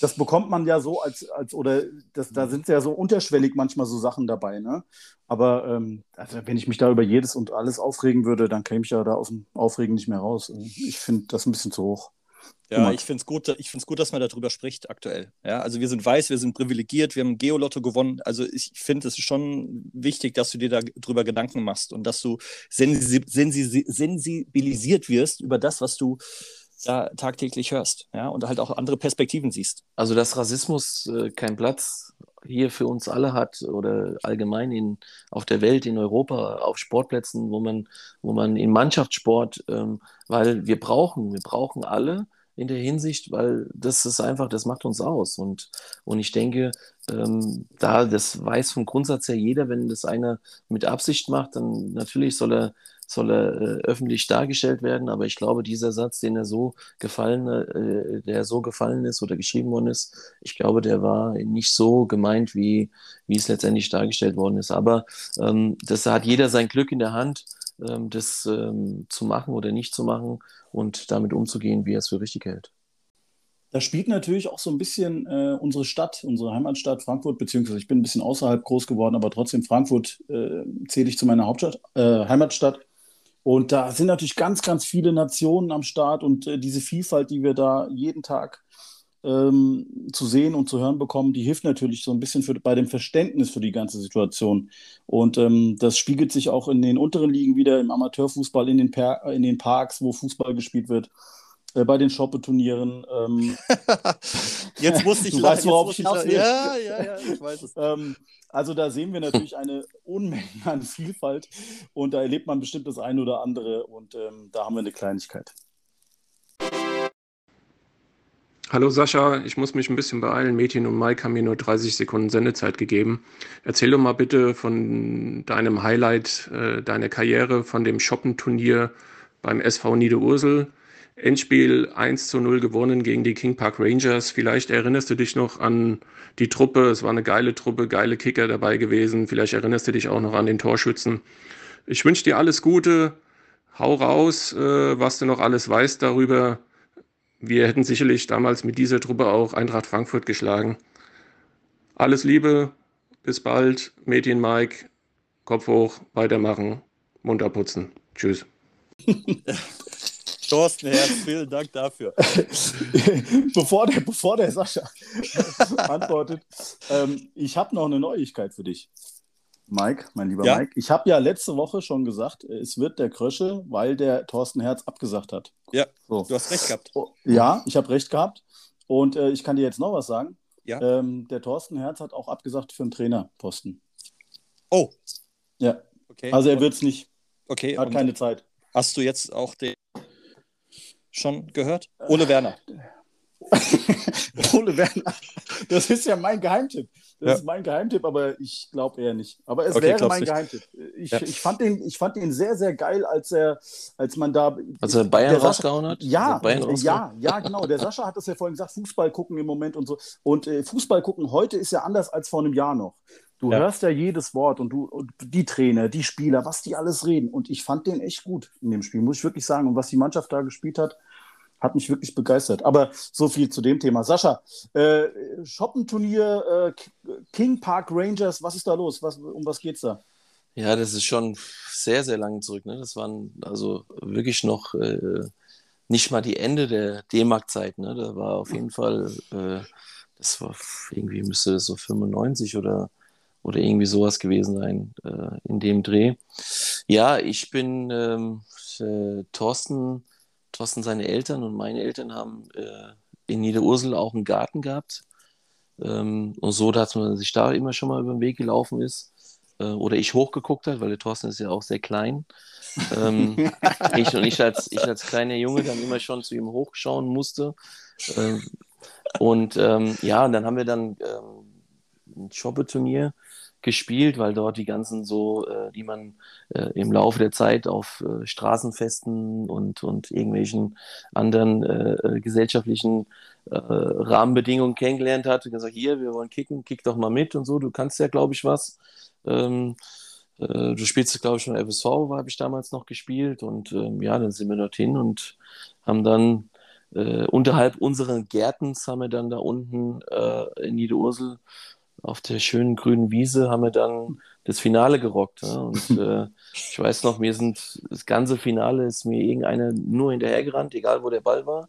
das bekommt man ja so als, als oder das, da sind ja so unterschwellig manchmal so Sachen dabei, ne? Aber ähm, also wenn ich mich da über jedes und alles aufregen würde, dann käme ich ja da aus dem Aufregen nicht mehr raus. Ich finde das ein bisschen zu hoch. Ja, ich finde es gut, gut, dass man darüber spricht aktuell. Ja, also wir sind weiß, wir sind privilegiert, wir haben Geolotto gewonnen. Also ich finde es ist schon wichtig, dass du dir darüber Gedanken machst und dass du sensibilisiert wirst über das, was du da tagtäglich hörst. Ja, und halt auch andere Perspektiven siehst. Also dass Rassismus äh, keinen Platz hier für uns alle hat oder allgemein in, auf der Welt, in Europa, auf Sportplätzen, wo man, wo man in Mannschaftssport, ähm, weil wir brauchen, wir brauchen alle in der Hinsicht, weil das ist einfach, das macht uns aus. Und, und ich denke, ähm, da das weiß vom Grundsatz her jeder, wenn das einer mit Absicht macht, dann natürlich soll er, soll er äh, öffentlich dargestellt werden. Aber ich glaube, dieser Satz, den er so gefallen, äh, der so gefallen ist oder geschrieben worden ist, ich glaube, der war nicht so gemeint, wie, wie es letztendlich dargestellt worden ist. Aber ähm, das hat jeder sein Glück in der Hand ähm, das ähm, zu machen oder nicht zu machen und damit umzugehen, wie er es für richtig hält. Da spielt natürlich auch so ein bisschen äh, unsere Stadt, unsere Heimatstadt Frankfurt, beziehungsweise ich bin ein bisschen außerhalb groß geworden, aber trotzdem Frankfurt äh, zähle ich zu meiner Hauptstadt, äh, Heimatstadt. Und da sind natürlich ganz, ganz viele Nationen am Start und äh, diese Vielfalt, die wir da jeden Tag ähm, zu sehen und zu hören bekommen, die hilft natürlich so ein bisschen für, bei dem Verständnis für die ganze Situation. Und ähm, das spiegelt sich auch in den unteren Ligen wieder, im Amateurfußball, in den, per in den Parks, wo Fußball gespielt wird, äh, bei den Shoppe-Turnieren. Ähm, jetzt musste ich du weißt, worauf ich hinaus will. Ja, ja, ja, ich weiß es. ähm, also da sehen wir natürlich eine Unmenge an Vielfalt und da erlebt man bestimmt das eine oder andere und ähm, da haben wir eine Kleinigkeit. Hallo Sascha, ich muss mich ein bisschen beeilen. Mädchen und Mike haben mir nur 30 Sekunden Sendezeit gegeben. Erzähl doch mal bitte von deinem Highlight äh, deiner Karriere, von dem Shoppenturnier beim SV Niederursel. Endspiel 1 zu 0 gewonnen gegen die King Park Rangers. Vielleicht erinnerst du dich noch an die Truppe. Es war eine geile Truppe, geile Kicker dabei gewesen. Vielleicht erinnerst du dich auch noch an den Torschützen. Ich wünsche dir alles Gute. Hau raus, äh, was du noch alles weißt darüber. Wir hätten sicherlich damals mit dieser Truppe auch Eintracht Frankfurt geschlagen. Alles Liebe, bis bald. Mädchen Mike, Kopf hoch, weitermachen, munter putzen. Tschüss. Thorsten Herz, vielen Dank dafür. bevor, der, bevor der Sascha antwortet, ähm, ich habe noch eine Neuigkeit für dich. Mike, mein lieber Ja? Mike. Ich habe ja letzte Woche schon gesagt, es wird der Krösche, weil der Thorsten Herz abgesagt hat. Ja, So. du hast recht gehabt. Oh, Ja, ich habe recht gehabt. Und äh, ich kann dir jetzt noch was sagen. Ja. Ähm, der Thorsten Herz hat auch abgesagt für einen Trainerposten. Oh, Ja, okay. also er wird es nicht. okay. Hat keine Zeit. Hast du jetzt auch den schon gehört? Ole Werner. Ole Werner. Das ist ja mein Geheimtipp. Das Ja. ist mein Geheimtipp, aber ich glaube eher nicht. Aber es Okay, wäre mein nicht. Geheimtipp. Ich, Ja. ich, fand den, ich fand den sehr, sehr geil, als er, als man da. Als er Bayern rausgehauen hat? Ja, Als er Bayern rausgehauen- ja, ja, genau. Der Sascha hat das ja vorhin gesagt, Fußball gucken im Moment und so. Und äh, Fußball gucken heute ist ja anders als vor einem Jahr noch. Du Ja. hörst ja jedes Wort und du und die Trainer, die Spieler, was die alles reden. Und ich fand den echt gut in dem Spiel, muss ich wirklich sagen. Und was die Mannschaft da gespielt hat, hat mich wirklich begeistert. Aber so viel zu dem Thema. Sascha, äh, Shoppenturnier, äh, King Park Rangers, was ist da los? Was, um was geht's da? Ja, das ist schon sehr, sehr lange zurück. Ne? Das waren also wirklich noch äh, nicht mal die Ende der D-Mark-Zeit. Ne? Da war auf jeden Fall, äh, das war irgendwie müsste das so 95 oder, oder irgendwie sowas gewesen sein äh, in dem Dreh. Ja, ich bin ähm, äh, Thorsten, Thorsten, seine Eltern und meine Eltern haben äh, in Niederursel auch einen Garten gehabt. Ähm, und so, dass man sich da immer schon mal über den Weg gelaufen ist äh, oder ich hochgeguckt hat, weil der Thorsten ist ja auch sehr klein. ähm, ich und ich als, ich als kleiner Junge dann immer schon zu ihm hochschauen musste. Ähm, und ähm, ja, und dann haben wir dann ähm, ein Shoppeturnier gespielt, weil dort die ganzen so, äh, die man äh, im Laufe der Zeit auf äh, Straßenfesten und, und irgendwelchen anderen äh, äh, gesellschaftlichen äh, Rahmenbedingungen kennengelernt hat und gesagt, hier, wir wollen kicken, kick doch mal mit und so, du kannst ja, glaube ich, was. Ähm, äh, du spielst, glaube ich, schon FSV, habe ich damals noch gespielt und ähm, ja, dann sind wir dorthin und haben dann unterhalb unseren Gärtens haben wir dann da unten in Niederursel auf der schönen grünen Wiese haben wir dann das Finale gerockt. Ja? Und äh, ich weiß noch, mir sind das ganze Finale ist mir irgendeiner nur hinterhergerannt, egal wo der Ball war,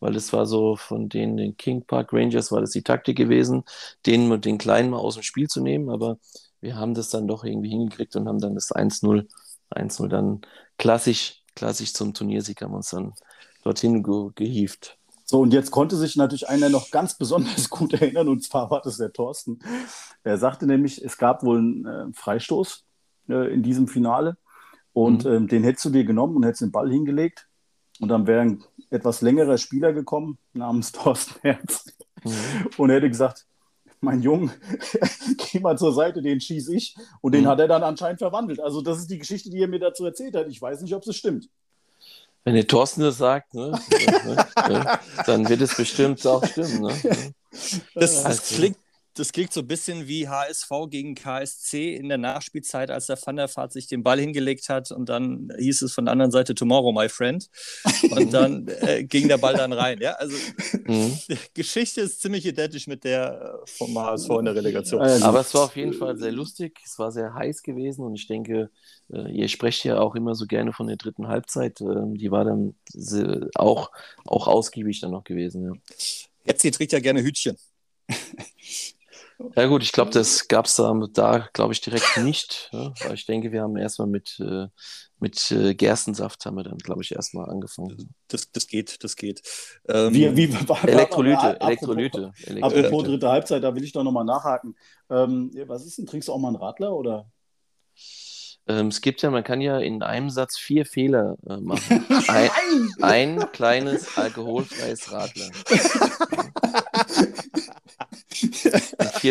weil es war so von den, den King Park Rangers war das die Taktik gewesen, den mit den Kleinen mal aus dem Spiel zu nehmen, aber wir haben das dann doch irgendwie hingekriegt und haben dann das 1-0, 1-0 dann klassisch, klassisch zum Turniersieg haben uns dann dorthin ge gehievt. So, und jetzt konnte sich natürlich einer noch ganz besonders gut erinnern, und zwar war das der Thorsten. Er sagte nämlich, es gab wohl einen äh, Freistoß äh, in diesem Finale und Mhm. ähm, den hättest du dir genommen und hättest den Ball hingelegt und dann wäre ein etwas längerer Spieler gekommen, namens Thorsten Herz, Mhm. und er hätte gesagt, mein Junge, geh mal zur Seite, den schieß ich. Und den Mhm. hat er dann anscheinend verwandelt. Also das ist die Geschichte, die er mir dazu erzählt hat. Ich weiß nicht, ob es stimmt. Wenn der Thorsten das sagt, ne, ne, dann wird es bestimmt auch stimmen. Ne? Das, das, Also- klingt, das klingt so ein bisschen wie HSV gegen KSC in der Nachspielzeit, als der Van der Vaart sich den Ball hingelegt hat und dann hieß es von der anderen Seite Tomorrow, my friend. Und dann äh, ging der Ball dann rein. Ja? Also Mhm. die Geschichte ist ziemlich identisch mit der äh, vom HSV in der Relegation. Äh, Aber es war auf jeden Fall sehr lustig. Es war sehr heiß gewesen und ich denke, äh, ihr sprecht ja auch immer so gerne von der dritten Halbzeit. Ähm, Die war dann auch, auch ausgiebig dann noch gewesen. Ja. Jetzt sie trägt ja gerne Hütchen. Ja gut, ich glaube, das gab es da, da glaube ich, direkt nicht. Ja? Weil ich denke, wir haben erstmal mit, äh, mit äh, Gerstensaft haben wir dann, glaube ich, erstmal angefangen. Das, das geht, das geht. Ähm, wie, wie, Elektrolyte, apropos- Elektrolyte. Apropos Elektrolyte. dritte Halbzeit, da will ich doch nochmal nachhaken. Ähm, was ist denn? Trinkst du auch mal einen Radler oder? Ähm, es gibt ja, man kann ja in einem Satz vier Fehler äh, machen. Ein, ein kleines alkoholfreies Radler.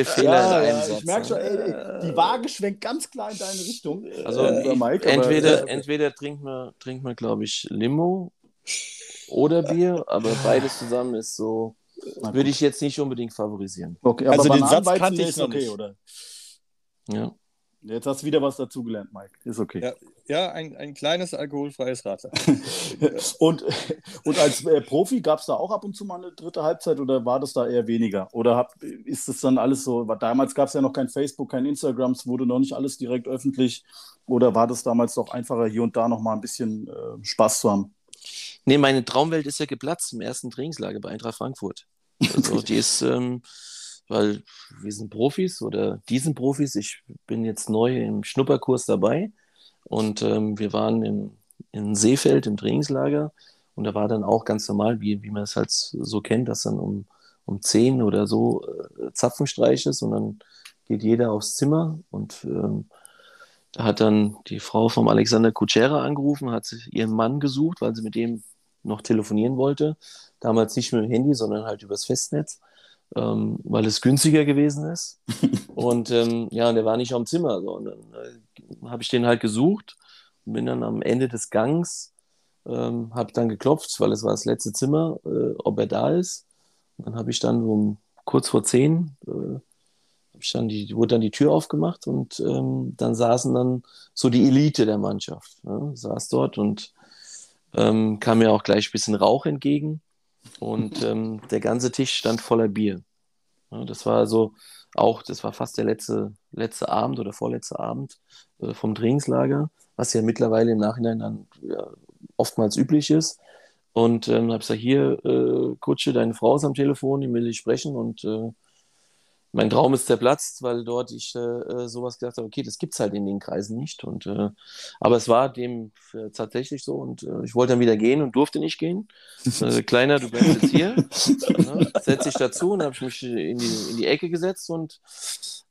Vier Fehler in einem Satz. ich merke schon, ey, ey, die Waage schwenkt ganz klar in deine Richtung. Also äh, Mike, aber- entweder, äh, entweder trinkt man, trinkt man glaube ich, Limo oder Bier, aber beides zusammen ist so, würde ich jetzt nicht unbedingt favorisieren. Okay, Also den Satz kannte ich ist noch okay, nicht. oder? Ja. Jetzt hast du wieder was dazugelernt, Mike. Ist okay. Ja, ja ein, ein kleines alkoholfreies Radler. und, und als äh, Profi gab es da auch ab und zu mal eine dritte Halbzeit oder war das da eher weniger? Oder hab, ist das dann alles so? War, damals gab es ja noch kein Facebook, kein Instagram, es wurde noch nicht alles direkt öffentlich. Oder war das damals doch einfacher, hier und da noch mal ein bisschen äh, Spaß zu haben? Nee, meine Traumwelt ist ja geplatzt im ersten Trainingslager bei Eintracht Frankfurt. Also die ist, ähm, weil wir sind Profis oder die sind Profis. Ich bin jetzt neu im Schnupperkurs dabei und ähm, wir waren im, in Seefeld im Trainingslager und da war dann auch ganz normal, wie, wie man es halt so kennt, dass dann um, um 10 oder so äh, Zapfenstreich ist und dann geht jeder aufs Zimmer und ähm, da hat dann die Frau vom Alexander Kutschera angerufen, hat ihren Mann gesucht, weil sie mit dem noch telefonieren wollte. Damals nicht mit dem Handy, sondern halt übers Festnetz, ähm, weil es günstiger gewesen ist. und ähm, ja, und der war nicht am Zimmer. So. Und dann äh, habe ich den halt gesucht und bin dann am Ende des Gangs, ähm, habe dann geklopft, weil es war das letzte Zimmer, äh, ob er da ist. Und dann habe ich dann um kurz vor zehn äh, ich dann die, wurde dann die Tür aufgemacht und ähm, dann saßen dann so die Elite der Mannschaft, ne, saß dort und ähm, kam mir auch gleich ein bisschen Rauch entgegen und ähm, der ganze Tisch stand voller Bier. Ja, das war also auch, das war fast der letzte, letzte Abend oder vorletzte Abend äh, vom Trainingslager, was ja mittlerweile im Nachhinein dann ja, oftmals üblich ist. Und ähm, habe gesagt, hier, äh, Kutsche, deine Frau ist am Telefon, die will ich sprechen und äh, mein Traum ist zerplatzt, weil dort ich äh, sowas gedacht habe, okay, das gibt es halt in den Kreisen nicht. Und, äh, aber es war dem äh, tatsächlich so und äh, ich wollte dann wieder gehen und durfte nicht gehen. Äh, Kleiner, du bleibst jetzt hier. ne? Setze ich dazu und habe ich mich in die, in die Ecke gesetzt und,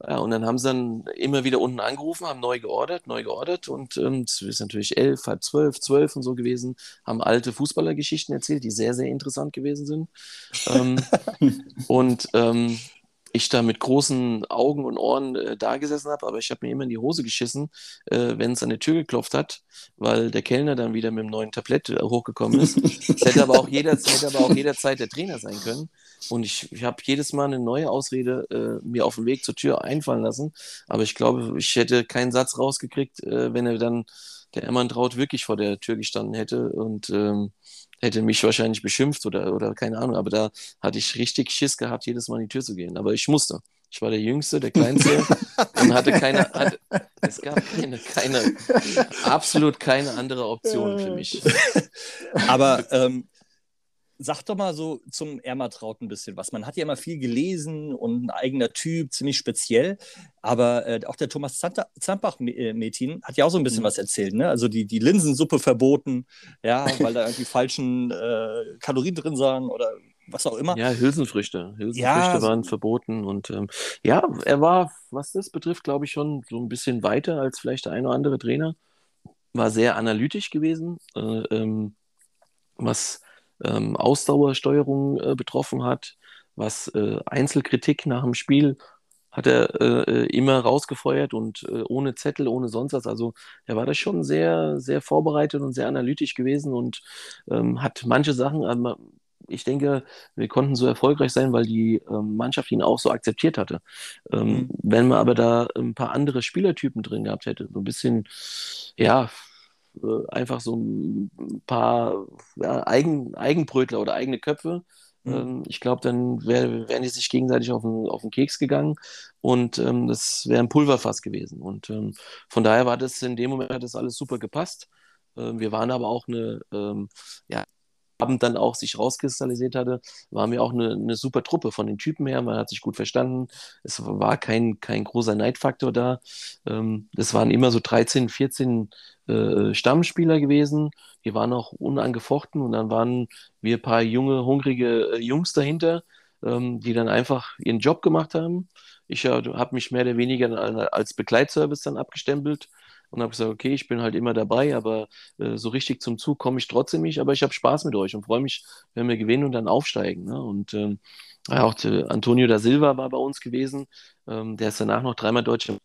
ja, und dann haben sie dann immer wieder unten angerufen, haben neu geordert, neu geordert und ähm, es ist natürlich elf, halb zwölf, zwölf und so gewesen, haben alte Fußballergeschichten erzählt, die sehr, sehr interessant gewesen sind. Ähm, und ähm, ich da mit großen Augen und Ohren äh, da gesessen habe, aber ich habe mir immer in die Hose geschissen, äh, wenn es an der Tür geklopft hat, weil der Kellner dann wieder mit dem neuen Tablett äh, hochgekommen ist. Es hätte aber auch jeder, hätte aber auch jederzeit der Trainer sein können. Und ich, ich habe jedes Mal eine neue Ausrede äh, mir auf dem Weg zur Tür einfallen lassen. Aber ich glaube, ich hätte keinen Satz rausgekriegt, äh, wenn er dann der Emmann Traut wirklich vor der Tür gestanden hätte und ähm, hätte mich wahrscheinlich beschimpft oder, oder keine Ahnung. Aber da hatte ich richtig Schiss gehabt, jedes Mal in die Tür zu gehen. Aber ich musste. Ich war der Jüngste, der Kleinste und hatte keine, hatte, es gab keine, keine, absolut keine andere Option für mich. Aber ähm, sag doch mal so zum Ermatraut ein bisschen was. Man hat ja immer viel gelesen und ein eigener Typ, ziemlich speziell. Aber äh, auch der Thomas Zampach-Mädchen hat ja auch so ein bisschen Mhm. was erzählt. Ne? Also die, die Linsensuppe verboten, ja, weil da irgendwie falschen äh, Kalorien drin waren oder was auch immer. Ja, Hülsenfrüchte. Hülsenfrüchte Ja, so- waren verboten. Und ähm, ja, er war, was das betrifft, glaube ich, schon so ein bisschen weiter als vielleicht der ein oder andere Trainer. War sehr analytisch gewesen, äh, ähm, was ähm, Ausdauersteuerung äh, betroffen hat, was äh, Einzelkritik nach dem Spiel hat er äh, äh, immer rausgefeuert und äh, ohne Zettel, ohne sonst was. Also er war da schon sehr, sehr vorbereitet und sehr analytisch gewesen und ähm, hat manche Sachen, ähm, ich denke, wir konnten so erfolgreich sein, weil die ähm, Mannschaft ihn auch so akzeptiert hatte. Ähm, Mhm. Wenn man aber da ein paar andere Spielertypen drin gehabt hätte, so ein bisschen, ja, äh, einfach so ein paar ja, Eigen, Eigenbrötler oder eigene Köpfe, Mhm. ähm, ich glaube, dann wär, wären die sich gegenseitig auf den, auf den Keks gegangen und ähm, das wäre ein Pulverfass gewesen. Und ähm, von daher war das in dem Moment hat das alles super gepasst. Ähm, wir waren aber auch eine, ähm, ja, Abend dann auch sich rauskristallisiert hatte, waren wir auch eine, eine super Truppe von den Typen her. Man hat sich gut verstanden. Es war kein, kein großer Neidfaktor da. Ähm, es waren immer so 13, 14 äh, Stammspieler gewesen. Die waren auch unangefochten und dann waren wir ein paar junge, hungrige äh, Jungs dahinter, ähm, die dann einfach ihren Job gemacht haben. Ich äh, habe mich mehr oder weniger als Begleitservice dann abgestempelt und habe gesagt, okay, ich bin halt immer dabei, aber äh, so richtig zum Zug komme ich trotzdem nicht, aber ich habe Spaß mit euch und freue mich, wenn wir gewinnen und dann aufsteigen. Ne? Und ähm, ja, auch Antonio da Silva war bei uns gewesen, ähm, der ist danach noch dreimal deutscher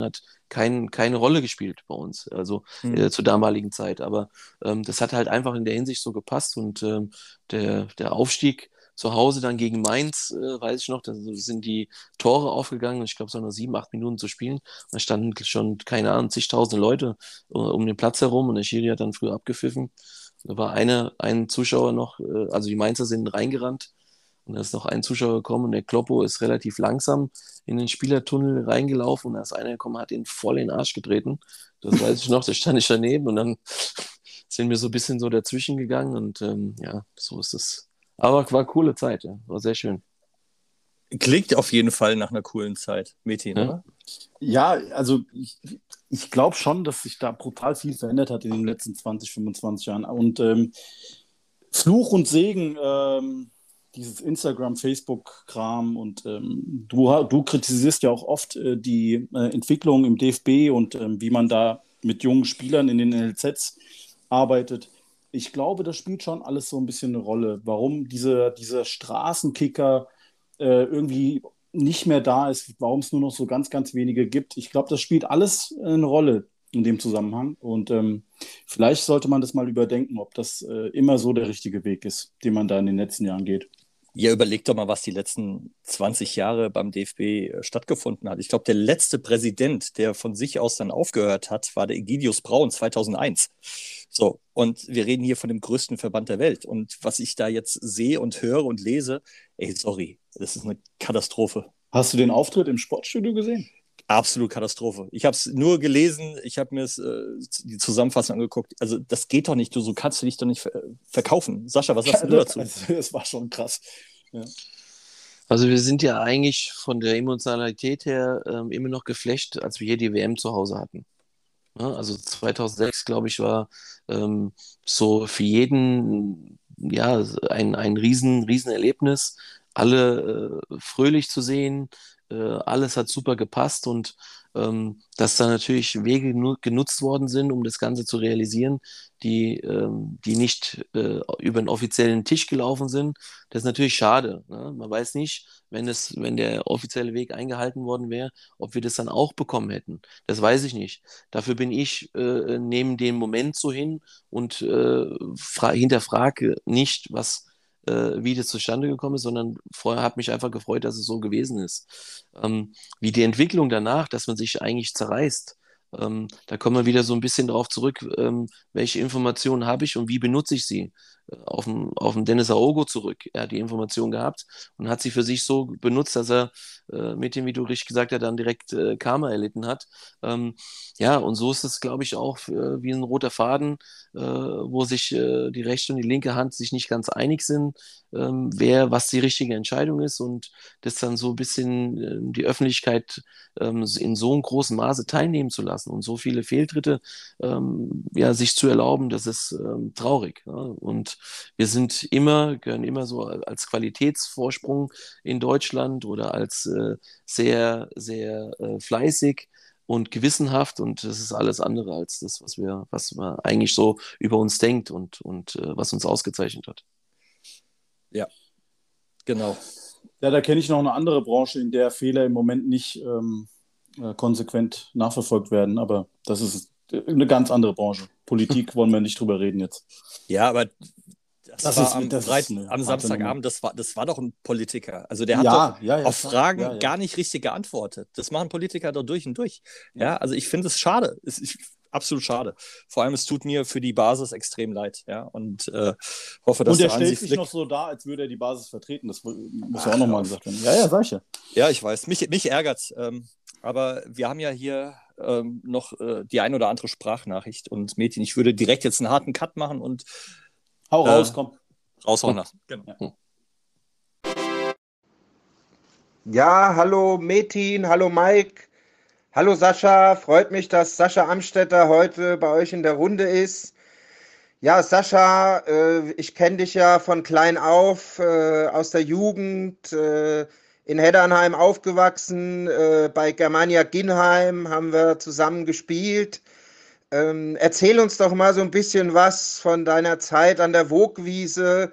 hat kein, keine Rolle gespielt bei uns, also mhm. äh, zur damaligen Zeit. Aber ähm, das hat halt einfach in der Hinsicht so gepasst und ähm, der, der Aufstieg zu Hause dann gegen Mainz, äh, weiß ich noch, da sind die Tore aufgegangen und ich glaube, es waren nur sieben, acht Minuten zu spielen. Da standen schon, keine Ahnung, zigtausende Leute uh, um den Platz herum und der Schiri hat dann früh abgepfiffen. Da war eine, ein Zuschauer noch, äh, also die Mainzer sind reingerannt und da ist noch ein Zuschauer gekommen und der Kloppo ist relativ langsam in den Spielertunnel reingelaufen und da ist einer gekommen, hat ihn voll in den Arsch getreten. Das weiß ich noch, da stand ich daneben und dann sind wir so ein bisschen so dazwischen gegangen und ähm, ja, so ist es. Aber war eine coole Zeit, ja. war sehr schön. Klingt auf jeden Fall nach einer coolen Zeit, Metin, ja. oder? Ja, also ich, ich glaube schon, dass sich da brutal viel verändert hat in den letzten 20, 25 Jahren. Und ähm, Fluch und Segen, ähm, dieses Instagram, Facebook-Kram und ähm, du, du kritisierst ja auch oft äh, die äh, Entwicklung im DFB und ähm, wie man da mit jungen Spielern in den LZs arbeitet. Ich glaube, das spielt schon alles so ein bisschen eine Rolle. Warum diese, dieser Straßenkicker äh, irgendwie nicht mehr da ist, warum es nur noch so ganz, ganz wenige gibt. Ich glaube, das spielt alles eine Rolle in dem Zusammenhang. Und ähm, vielleicht sollte man das mal überdenken, ob das äh, immer so der richtige Weg ist, den man da in den letzten Jahren geht. Ja, überleg doch mal, was die letzten 20 Jahre beim DFB äh, stattgefunden hat. Ich glaube, der letzte Präsident, der von sich aus dann aufgehört hat, war der Egidius Braun 2001. So, und wir reden hier von dem größten Verband der Welt. Und was ich da jetzt sehe und höre und lese, ey, sorry, das ist eine Katastrophe. Hast du den Auftritt im Sportstudio gesehen? Absolut Katastrophe. Ich habe es nur gelesen, ich habe mir äh, die Zusammenfassung angeguckt. Also das geht doch nicht, du so kannst du dich doch nicht verkaufen. Sascha, was sagst du dazu? Also, das war schon krass. Ja. Also wir sind ja eigentlich von der Emotionalität her ähm, immer noch geflecht, als wir hier die WM zu Hause hatten. Ja, also 2006, glaube ich, war ähm, so für jeden ja ein, ein riesen, riesen Erlebnis, alle äh, fröhlich zu sehen, alles hat super gepasst und ähm, dass da natürlich Wege genutzt worden sind, um das Ganze zu realisieren, die, ähm, die nicht äh, über einen offiziellen Tisch gelaufen sind. Das ist natürlich schade. Ne? Man weiß nicht, wenn, es, wenn der offizielle Weg eingehalten worden wäre, ob wir das dann auch bekommen hätten. Das weiß ich nicht. Dafür bin ich äh, neben dem Moment so hin und äh, hinterfrage nicht, was äh, wie das zustande gekommen ist, sondern vorher hat mich einfach gefreut, dass es so gewesen ist. Ähm, wie die Entwicklung danach, dass man sich eigentlich zerreißt, ähm, da kommen wir wieder so ein bisschen darauf zurück, ähm, welche Informationen habe ich und wie benutze ich sie auf den, auf den Dennis Aogo zurück. Er hat die Information gehabt und hat sie für sich so benutzt, dass er äh, mit dem, wie du richtig gesagt hast, dann direkt äh, Karma erlitten hat. Ähm, ja, und so ist es, glaube ich, auch äh, wie ein roter Faden, äh, wo sich äh, die rechte und die linke Hand sich nicht ganz einig sind, ähm, wer, was die richtige Entscheidung ist und das dann so ein bisschen ähm, die Öffentlichkeit ähm, in so einem großen Maße teilnehmen zu lassen und so viele Fehltritte ähm, ja, sich zu erlauben, das ist ähm, traurig. Ja? Und wir sind immer, gehören immer so als Qualitätsvorsprung in Deutschland oder als äh, sehr, sehr äh, fleißig und gewissenhaft und das ist alles andere als das, was wir, was man eigentlich so über uns denkt und, und äh, was uns ausgezeichnet hat. Ja, genau. Ja, da kenne ich noch eine andere Branche, in der Fehler im Moment nicht ähm, äh, konsequent nachverfolgt werden, aber das ist eine ganz andere Branche. Politik wollen wir nicht drüber reden jetzt. Ja, aber das, das war ist, am, das Breit, am Samstagabend, das war, das war doch ein Politiker. Also der hat ja, doch ja, ja, auf Fragen ja, gar nicht richtig geantwortet. Das machen Politiker doch durch und durch. Ja, also ich finde es schade. Es ist absolut schade. Vor allem, es tut mir für die Basis extrem leid. Ja, und äh, hoffe, dass Und er stellt sich noch so da, als würde er die Basis vertreten. Das muss ja auch nochmal gesagt werden. Ja, ja, sag ich ja. Ja, ich weiß. Mich, mich ärgert ähm, Aber wir haben ja hier ähm, noch äh, die ein oder andere Sprachnachricht. Und Mädchen, ich würde direkt jetzt einen harten Cut machen und Hau raus, äh, komm. Raushauen lassen. Genau. Ja, hallo Metin, hallo Mike, hallo Sascha. Freut mich, dass Sascha Amstetter heute bei euch in der Runde ist. Ja, Sascha, äh, ich kenne dich ja von klein auf, äh, aus der Jugend, äh, in Heddernheim aufgewachsen, äh, bei Germania Ginheim haben wir zusammen gespielt. Ähm, erzähl uns doch mal so ein bisschen was von deiner Zeit an der Wogwiese.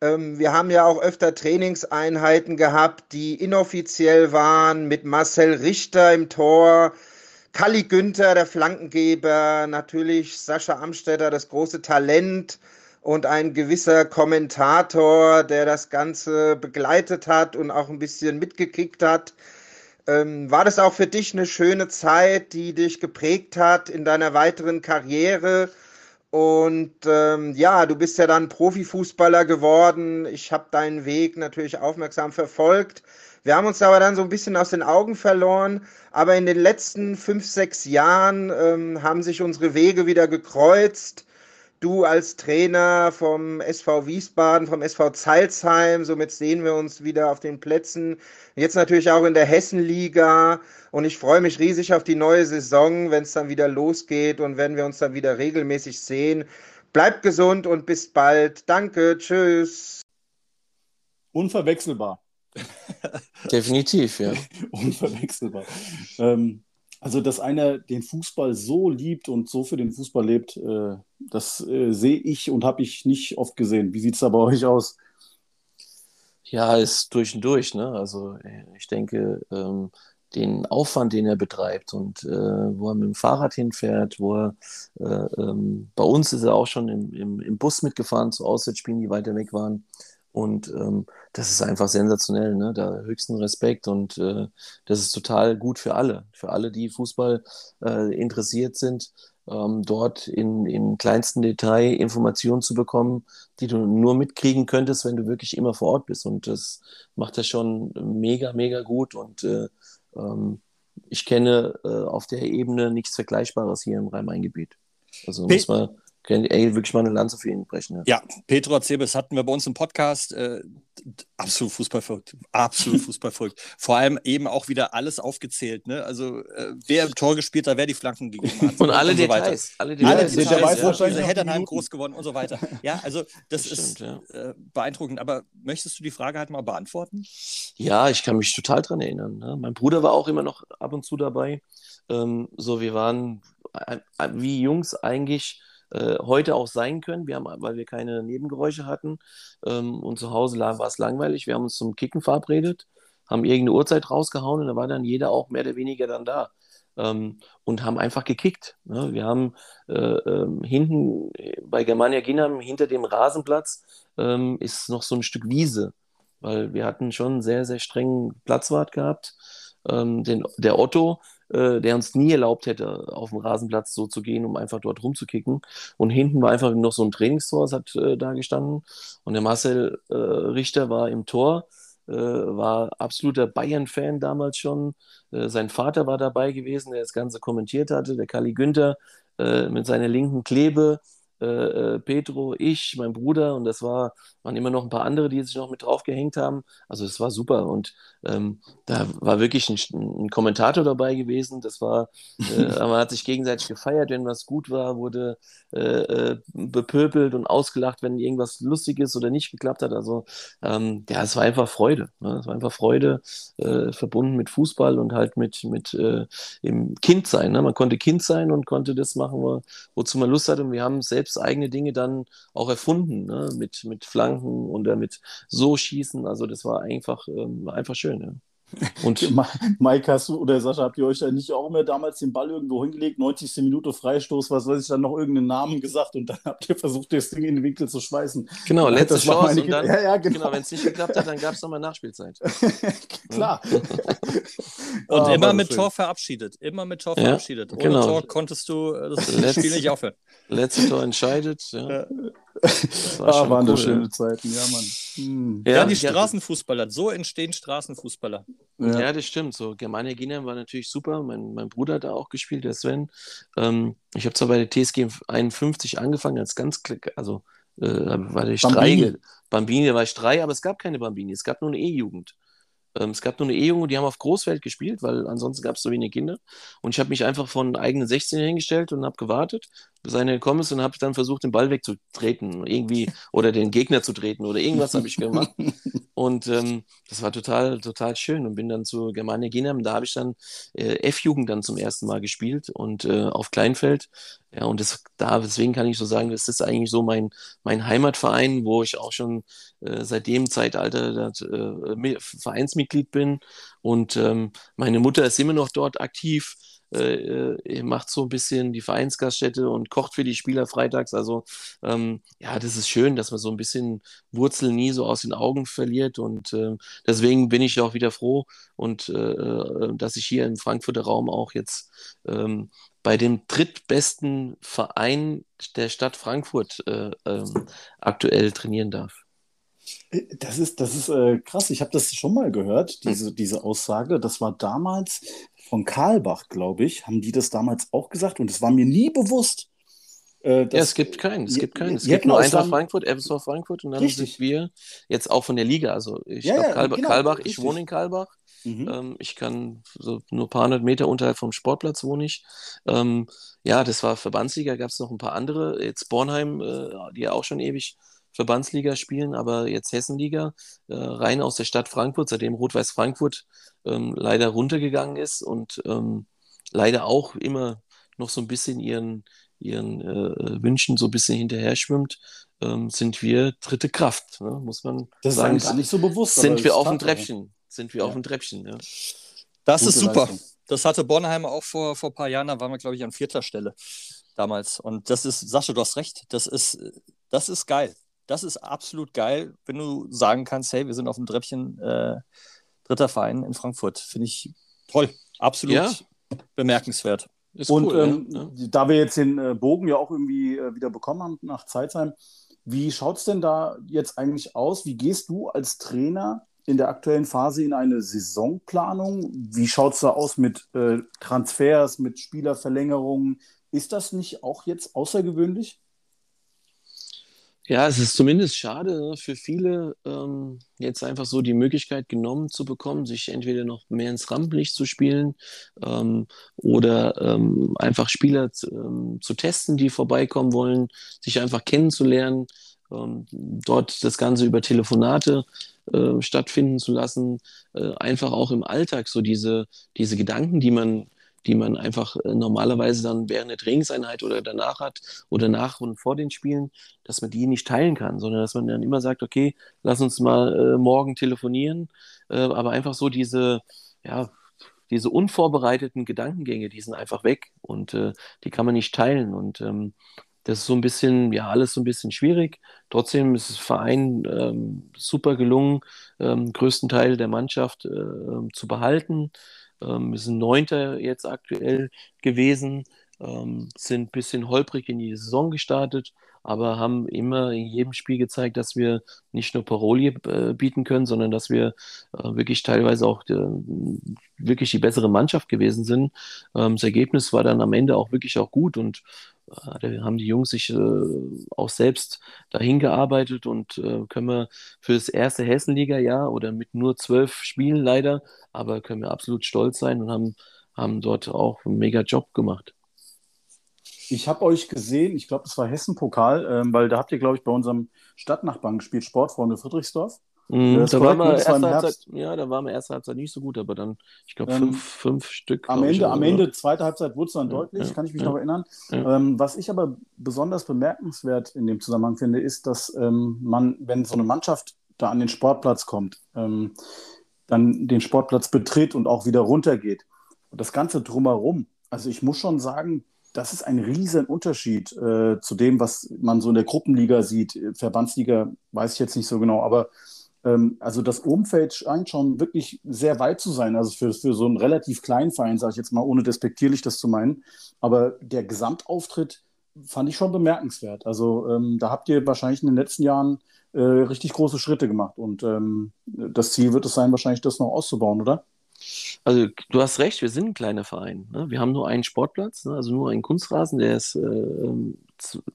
Ähm, wir haben ja auch öfter Trainingseinheiten gehabt, die inoffiziell waren, mit Marcel Richter im Tor. Kalli Günther, der Flankengeber, natürlich Sascha Amstetter, das große Talent und ein gewisser Kommentator, der das Ganze begleitet hat und auch ein bisschen mitgekickt hat. Ähm, war das auch für dich eine schöne Zeit, die dich geprägt hat in deiner weiteren Karriere? Und ähm, ja, du bist ja dann Profifußballer geworden. Ich habe deinen Weg natürlich aufmerksam verfolgt. Wir haben uns aber dann so ein bisschen aus den Augen verloren. Aber in den letzten fünf, sechs Jahren ähm, haben sich unsere Wege wieder gekreuzt. Du als Trainer vom SV Wiesbaden, vom SV Zeilsheim, somit sehen wir uns wieder auf den Plätzen. Jetzt natürlich auch in der Hessenliga. Und ich freue mich riesig auf die neue Saison, wenn es dann wieder losgeht und wenn wir uns dann wieder regelmäßig sehen. Bleibt gesund und bis bald. Danke, tschüss. Unverwechselbar. Definitiv, ja. Unverwechselbar. Ähm, also, dass einer den Fußball so liebt und so für den Fußball lebt, äh, das äh, sehe ich und habe ich nicht oft gesehen. Wie sieht es da bei euch aus? Ja, ist durch und durch. Ne? Also äh, ich denke, ähm, den Aufwand, den er betreibt und äh, wo er mit dem Fahrrad hinfährt, wo er äh, ähm, bei uns ist er auch schon im, im, im Bus mitgefahren zu Auswärtsspielen, die weiter weg waren. Und ähm, das ist einfach sensationell, ne? Da höchsten Respekt und äh, das ist total gut für alle, für alle, die Fußball äh, interessiert sind, ähm, dort in, im kleinsten Detail Informationen zu bekommen, die du nur mitkriegen könntest, wenn du wirklich immer vor Ort bist. Und das macht er schon mega, mega gut. Und äh, ähm, ich kenne äh, auf der Ebene nichts Vergleichbares hier im Rhein-Main-Gebiet. Also muss man ey, wirklich mal eine Lanze für ihn brechen. Ja, ja Petro Zebes hatten wir bei uns im Podcast. Äh, absolut fußballverrückt. Absolut fußballverrückt. Vor allem eben auch wieder alles aufgezählt. Ne? Also, äh, wer im Tor gespielt hat, wer die Flanken gegeben hat. und, alle und so Details. Alle Details. Alle Details. Der weiß ja, wahrscheinlich Heddernheim groß geworden und so weiter. Ja, also, das, das ist stimmt, ja. äh, beeindruckend. Aber möchtest du die Frage halt mal beantworten? Ja, ich kann mich total dran erinnern. Ne? Mein Bruder war auch immer noch ab und zu dabei. Ähm, so, wir waren wie Jungs eigentlich äh, heute auch sein können. Wir haben, weil wir keine Nebengeräusche hatten ähm, und zu Hause war es langweilig. Wir haben uns zum Kicken verabredet, haben irgendeine Uhrzeit rausgehauen und da war dann jeder auch mehr oder weniger dann da. Ähm, und haben einfach gekickt. Ne? Wir haben äh, äh, hinten bei Germania Ginam, hinter dem Rasenplatz, ähm, ist noch so ein Stück Wiese, weil wir hatten schon einen sehr, sehr strengen Platzwart gehabt. Ähm, den, der Otto, äh, der uns nie erlaubt hätte, auf dem Rasenplatz so zu gehen, um einfach dort rumzukicken. Und hinten war einfach noch so ein Trainingstor, das hat äh, da gestanden. Und der Marcel äh, Richter war im Tor, äh, war absoluter Bayern-Fan damals schon. Äh, sein Vater war dabei gewesen, der das Ganze kommentiert hatte, der Kali Günther äh, mit seiner linken Klebe Pedro, ich, mein Bruder und das war, waren immer noch ein paar andere, die sich noch mit drauf gehängt haben. Also es war super und ähm, da war wirklich ein, ein, Kommentator dabei gewesen. Das war, äh, man hat sich gegenseitig gefeiert, wenn was gut war, wurde äh, äh, bepöbelt und ausgelacht, wenn irgendwas lustig ist oder nicht geklappt hat. Also ähm, ja, es war einfach Freude. Ne? Es war einfach Freude äh, verbunden mit Fußball und halt mit, mit im Kind sein. Ne? Man konnte Kind sein und konnte das machen, wo, wozu man Lust hatte. Und wir haben selbst eigene Dinge dann auch erfunden, ne? mit, mit Flanken und mit so schießen. Also das war einfach, ähm, einfach schön. Ja. Und Mike, hast du oder Sascha, habt ihr euch da nicht auch immer damals den Ball irgendwo hingelegt, 90. Minute Freistoß, was weiß ich, dann noch irgendeinen Namen gesagt und dann habt ihr versucht, das Ding in den Winkel zu schweißen. Genau, letzte das Chance. Meine... Und dann, ja, ja, genau. genau wenn es nicht geklappt hat, dann gab es nochmal Nachspielzeit. Klar. und ah, immer mit schön. Tor verabschiedet. Immer mit Tor verabschiedet. Ohne genau. Tor konntest du äh, das Letz... Spiel nicht aufhören. Letzte Tor entscheidet. Ja. Das war ah, waren cool, das schöne ja. Zeiten, ja, Mann. Hm. Ja, ja, die Straßenfußballer, so entstehen Straßenfußballer. Ja, ja das stimmt. So, Germania Ginem war natürlich super. Mein, mein Bruder hat da auch gespielt, der Sven. Ähm, ich habe zwar bei der TSG 51 angefangen, als ganz, also äh, war ich Bambini. drei. Bambini, da war ich drei, aber es gab keine Bambini, es gab nur eine E-Jugend. Ähm, es gab nur eine E-Junge, die haben auf Großfeld gespielt, weil ansonsten gab es so wenige Kinder. Und ich habe mich einfach von eigenen 16 hingestellt und habe gewartet, bis einer gekommen ist und habe dann versucht, den Ball wegzutreten, irgendwie oder den Gegner zu treten oder irgendwas habe ich gemacht. Und ähm, das war total, total schön und bin dann zu Germania Ginam. Da habe ich dann äh, F-Jugend dann zum ersten Mal gespielt und äh, auf Kleinfeld. Ja, und das, da, deswegen kann ich so sagen, das ist eigentlich so mein, mein Heimatverein, wo ich auch schon äh, seit dem Zeitalter das, äh, Vereinsmitglied bin. Und ähm, meine Mutter ist immer noch dort aktiv. Äh, äh, macht so ein bisschen die Vereinsgaststätte und kocht für die Spieler freitags. Also ähm, ja, das ist schön, dass man so ein bisschen Wurzel nie so aus den Augen verliert. Und äh, deswegen bin ich auch wieder froh und äh, äh, dass ich hier im Frankfurter Raum auch jetzt ähm, bei dem drittbesten Verein der Stadt Frankfurt äh, ähm, aktuell trainieren darf. Das ist, das ist äh, krass. Ich habe das schon mal gehört, diese, diese Aussage. Das war damals von Karlbach, glaube ich, haben die das damals auch gesagt und es war mir nie bewusst. Äh, ja, es gibt keinen. Es gibt keinen. Es gibt genau, nur Eintracht Frankfurt, FSV Frankfurt und dann richtig. sind wir jetzt auch von der Liga. Also ich ja, glaube, Karlbach, genau, Karlbach ich wohne in Karlbach. Mhm. Ähm, ich kann so nur ein paar hundert Meter unterhalb vom Sportplatz wohne ich. Ähm, ja, das war Verbandsliga, gab es noch ein paar andere. Jetzt Bornheim, äh, die ja auch schon ewig Verbandsliga spielen, aber jetzt Hessenliga, äh, rein aus der Stadt Frankfurt, seitdem Rot-Weiß Frankfurt ähm, leider runtergegangen ist und ähm, leider auch immer noch so ein bisschen ihren, ihren äh, Wünschen so ein bisschen hinterher schwimmt, ähm, sind wir dritte Kraft, ne? muss man das sagen. Das ist gar nicht so bewusst. Sind wir auf dem Treppchen. Sind wir ja. auf dem Treppchen. Ja. Das Gute ist super. Leistung. Das hatte Bornheim auch vor, vor ein paar Jahren, da waren wir, glaube ich, an vierter Stelle damals. Und das ist, Sascha, du hast recht, das ist, das ist geil das ist absolut geil, wenn du sagen kannst, hey, wir sind auf dem Treppchen äh, dritter Verein in Frankfurt. Finde ich toll, absolut ja. bemerkenswert. Ist und cool, ähm, ja. da wir jetzt den äh, Bogen ja auch irgendwie äh, wieder bekommen haben nach Zeitheim, wie schaut es denn da jetzt eigentlich aus? Wie gehst du als Trainer in der aktuellen Phase in eine Saisonplanung? Wie schaut es da aus mit äh, Transfers, mit Spielerverlängerungen? Ist das nicht auch jetzt außergewöhnlich? Ja, es ist zumindest schade ne, für viele, ähm, jetzt einfach so die Möglichkeit genommen zu bekommen, sich entweder noch mehr ins Rampenlicht zu spielen ähm, oder ähm, einfach Spieler ähm, zu testen, die vorbeikommen wollen, sich einfach kennenzulernen, ähm, dort das Ganze über Telefonate äh, stattfinden zu lassen, äh, einfach auch im Alltag so diese, diese Gedanken, die man die man einfach äh, normalerweise dann während der Trainingseinheit oder danach hat oder nach und vor den Spielen, dass man die nicht teilen kann, sondern dass man dann immer sagt, okay, lass uns mal äh, morgen telefonieren, äh, aber einfach so diese, ja, diese unvorbereiteten Gedankengänge, die sind einfach weg und äh, die kann man nicht teilen und ähm, das ist so ein bisschen, ja, alles so ein bisschen schwierig. Trotzdem ist das Verein ähm, super gelungen, ähm, größten Teil der Mannschaft äh, zu behalten. Ähm, wir sind Neunter jetzt aktuell gewesen, ähm, sind ein bisschen holprig in die Saison gestartet, aber haben immer in jedem Spiel gezeigt, dass wir nicht nur Paroli äh, bieten können, sondern dass wir äh, wirklich teilweise auch äh, wirklich die bessere Mannschaft gewesen sind. Ähm, das Ergebnis war dann am Ende auch wirklich auch gut und haben die Jungs sich äh, auch selbst dahin gearbeitet und äh, können wir für das erste Hessenliga-Jahr oder mit nur zwölf Spielen leider, aber können wir absolut stolz sein und haben, haben dort auch einen mega Job gemacht. Ich habe euch gesehen, ich glaube, das war Hessen-Pokal, ähm, weil da habt ihr, glaube ich, bei unserem Stadtnachbarn gespielt, Sportfreunde Friedrichsdorf. Mm, da, war wir erste Halbzeit, ja, da waren wir erste Halbzeit nicht so gut, aber dann, ich glaube, ähm, fünf, fünf Stück. Am Ende, ich, am Ende, zweite Halbzeit wurde es dann ja, deutlich, ja, kann ich mich ja, noch erinnern. Ähm, was ich aber besonders bemerkenswert in dem Zusammenhang finde, ist, dass ähm, man, wenn so eine Mannschaft da an den Sportplatz kommt, ähm, dann den Sportplatz betritt und auch wieder runtergeht. Das Ganze drumherum, also ich muss schon sagen, das ist ein riesen Unterschied äh, zu dem, was man so in der Gruppenliga sieht. Verbandsliga weiß ich jetzt nicht so genau, aber also das Umfeld scheint schon wirklich sehr weit zu sein. Also für, für so einen relativ kleinen Verein, sage ich jetzt mal, ohne despektierlich das zu meinen. Aber der Gesamtauftritt fand ich schon bemerkenswert. Also ähm, da habt ihr wahrscheinlich in den letzten Jahren äh, richtig große Schritte gemacht. Und ähm, das Ziel wird es sein, wahrscheinlich das noch auszubauen, oder? Also du hast recht, wir sind ein kleiner Verein. Ne? Wir haben nur einen Sportplatz, ne? also nur einen Kunstrasen, der ist äh,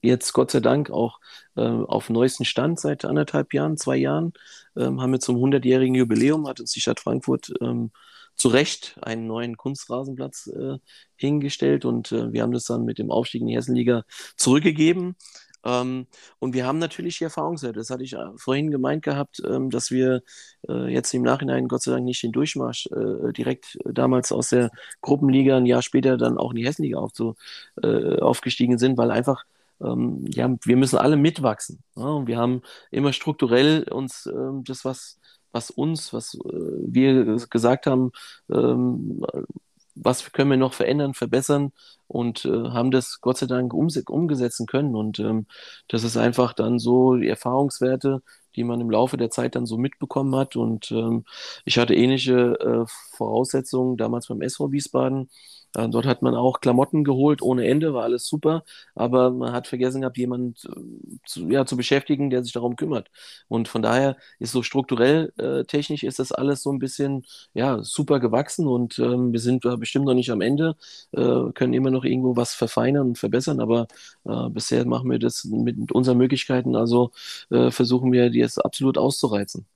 jetzt Gott sei Dank auch äh, auf neuesten Stand seit anderthalb Jahren, zwei Jahren. Ähm, haben wir zum 100-jährigen Jubiläum, hat uns die Stadt Frankfurt ähm, zu Recht einen neuen Kunstrasenplatz äh, hingestellt und äh, wir haben das dann mit dem Aufstieg in die Hessenliga zurückgegeben. Ähm, und wir haben natürlich die Erfahrungswerte. Das hatte ich äh, vorhin gemeint gehabt, ähm, dass wir äh, jetzt im Nachhinein Gott sei Dank nicht den Durchmarsch äh, direkt damals aus der Gruppenliga ein Jahr später dann auch in die Hessenliga aufzu, äh, aufgestiegen sind, weil einfach ähm, ja, wir müssen alle mitwachsen. Ja? Und wir haben immer strukturell uns ähm, das, was, was uns, was wir gesagt haben, ähm, was können wir noch verändern, verbessern und äh, haben das Gott sei Dank umgesetzen können. Und ähm, das ist einfach dann so die Erfahrungswerte, die man im Laufe der Zeit dann so mitbekommen hat. Und ähm, ich hatte ähnliche äh, Voraussetzungen damals beim SV Wiesbaden. Äh, dort hat man auch Klamotten geholt ohne Ende, war alles super, aber man hat vergessen gehabt, jemanden äh, zu, ja, zu beschäftigen, der sich darum kümmert. Und von daher ist so strukturell äh, technisch ist das alles so ein bisschen ja, super gewachsen und ähm, wir sind bestimmt noch nicht am Ende, äh, können immer noch irgendwo was verfeinern und verbessern, aber bisher machen wir das mit unseren Möglichkeiten, also versuchen wir, die jetzt absolut auszureizen.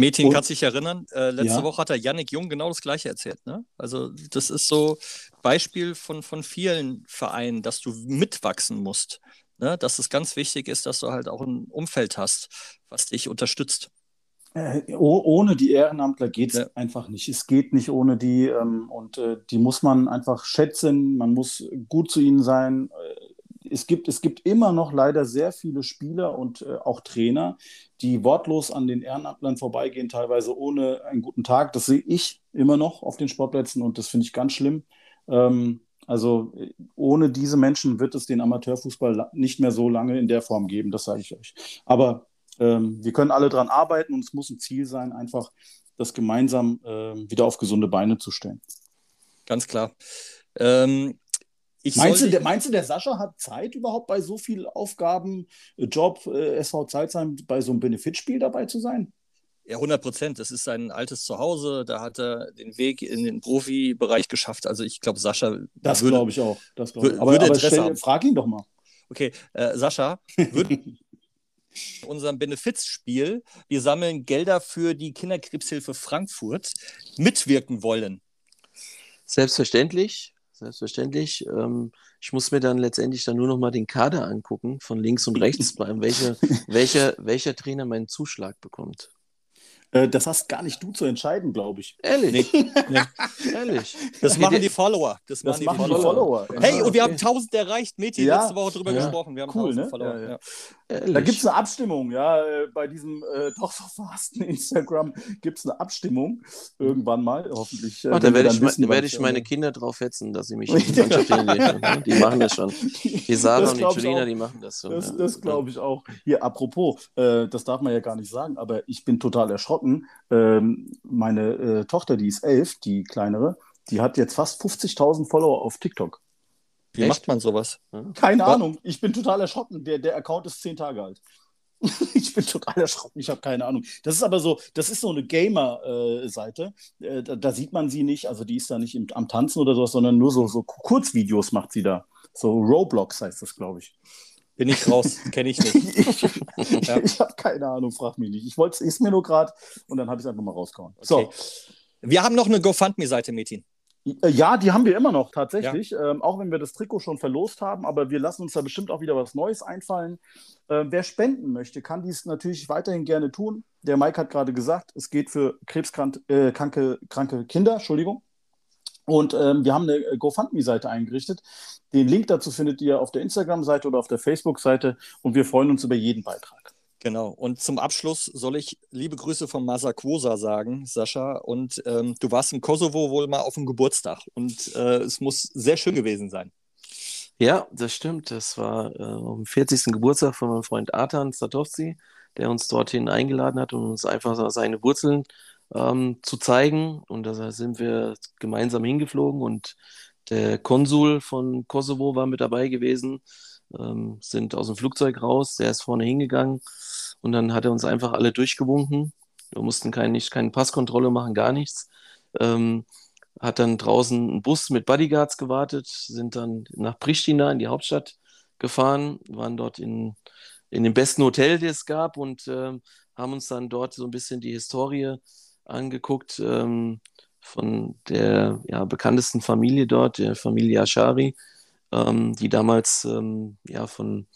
Metin kann sich erinnern, äh, letzte ja. Woche hat der Yannick Jung genau das Gleiche erzählt. Ne? Also das ist so Beispiel von, von vielen Vereinen, dass du mitwachsen musst. Ne? Dass es ganz wichtig ist, dass du halt auch ein Umfeld hast, was dich unterstützt. Äh, ohne die Ehrenamtler geht es ja. einfach nicht. Es geht nicht ohne die ähm, und äh, die muss man einfach schätzen, man muss gut zu ihnen sein. Äh, es gibt, es gibt immer noch leider sehr viele Spieler und äh, auch Trainer, die wortlos an den Ehrenamtlern vorbeigehen, teilweise ohne einen guten Tag. Das sehe ich immer noch auf den Sportplätzen und das finde ich ganz schlimm. Ähm, also ohne diese Menschen wird es den Amateurfußball nicht mehr so lange in der Form geben, das sage ich euch. Aber ähm, wir können alle daran arbeiten und es muss ein Ziel sein, einfach das gemeinsam äh, wieder auf gesunde Beine zu stellen. Ganz klar. Ähm, meinst, du, der, meinst du, der Sascha hat Zeit überhaupt bei so vielen Aufgaben, äh, Job, äh, SV Zeitzheim, bei so einem Benefitspiel dabei zu sein? Ja, 100 Prozent. Das ist sein altes Zuhause. Da hat er den Weg in den Profibereich geschafft. Also ich glaube, Sascha. Das glaube ich auch. Das glaub ich. Aber, würde aber stell, frag ihn doch mal. Okay, äh, Sascha, würde unserem Benefizspiel, wir sammeln Gelder für die Kinderkrebshilfe Frankfurt, mitwirken wollen? Selbstverständlich selbstverständlich. Ähm, ich muss mir dann letztendlich dann nur noch mal den Kader angucken, von links und rechts, welcher, welcher, welcher Trainer meinen Zuschlag bekommt. Äh, das hast gar nicht du zu entscheiden, glaube ich. Ehrlich? Nee. nee. Ehrlich. Das machen die Follower. Das, das machen die Follower. Follower. Hey, und wir haben 1000 erreicht. Meti, ja. letzte Woche drüber ja. gesprochen. Wir haben cool, 1000 ne? Follower. Da gibt es eine Abstimmung, ja. Äh, bei diesem äh, doch so verhassten Instagram gibt es eine Abstimmung. Irgendwann mal, hoffentlich. Äh, oh, da werde ich, wissen, werd ich meine Kinder drauf hetzen, dass sie mich in die Mannschaft hinlegen. Die machen das schon. Die Sarah und die Julina, die machen das schon. Das, das glaube ich auch. Hier, apropos, äh, das darf man ja gar nicht sagen, aber ich bin total erschrocken. Ähm, meine äh, Tochter, die ist elf, die kleinere, die hat jetzt fast 50.000 Follower auf TikTok. Wie Echt? macht man sowas? Keine Was? Ahnung. Ich bin total erschrocken. Der, der Account ist zehn Tage alt. ich bin total erschrocken. Ich habe keine Ahnung. Das ist aber so, das ist so eine Gamer-Seite. Äh, da, da, sieht man sie nicht. Also die ist da nicht im, am Tanzen oder sowas, sondern nur so, so Kurzvideos macht sie da. So Roblox heißt das, glaube ich. Bin ich raus, kenne ich nicht. ich, ja. ich habe keine Ahnung, frag mich nicht. Ich wollte es mir nur gerade und dann habe ich es einfach mal rausgehauen. Okay. So. Wir haben noch eine GoFundMe-Seite, Metin. Äh, ja, die haben wir immer noch tatsächlich, ja. ähm, auch wenn wir das Trikot schon verlost haben, aber wir lassen uns da bestimmt auch wieder was Neues einfallen. Äh, wer spenden möchte, kann dies natürlich weiterhin gerne tun. Der Mike hat gerade gesagt, es geht für krebskranke äh, kranke Kinder, Entschuldigung. Und ähm, wir haben eine GoFundMe-Seite eingerichtet. Den Link dazu findet ihr auf der Instagram-Seite oder auf der Facebook-Seite und wir freuen uns über jeden Beitrag. Genau. Und zum Abschluss soll ich liebe Grüße von Masakosa sagen, Sascha. Und ähm, du warst im Kosovo wohl mal auf dem Geburtstag und äh, es muss sehr schön gewesen sein. Ja, das stimmt. Das war äh, am 40. Geburtstag von meinem Freund Artan Statovci, der uns dorthin eingeladen hat, um uns einfach seine Wurzeln ähm, zu zeigen. Und da sind wir gemeinsam hingeflogen und der Konsul von Kosovo war mit dabei gewesen, ähm, sind aus dem Flugzeug raus, der ist vorne hingegangen und dann hat er uns einfach alle durchgewunken. Wir mussten kein, nicht, keine Passkontrolle machen, gar nichts. Ähm, hat dann draußen einen Bus mit Bodyguards gewartet, sind dann nach Pristina in die Hauptstadt gefahren, waren dort in, in dem besten Hotel, das es gab und äh, haben uns dann dort so ein bisschen die Historie angeguckt ähm, von der ja, bekanntesten Familie dort, der Familie Ashari, ähm, die damals ähm, ja, von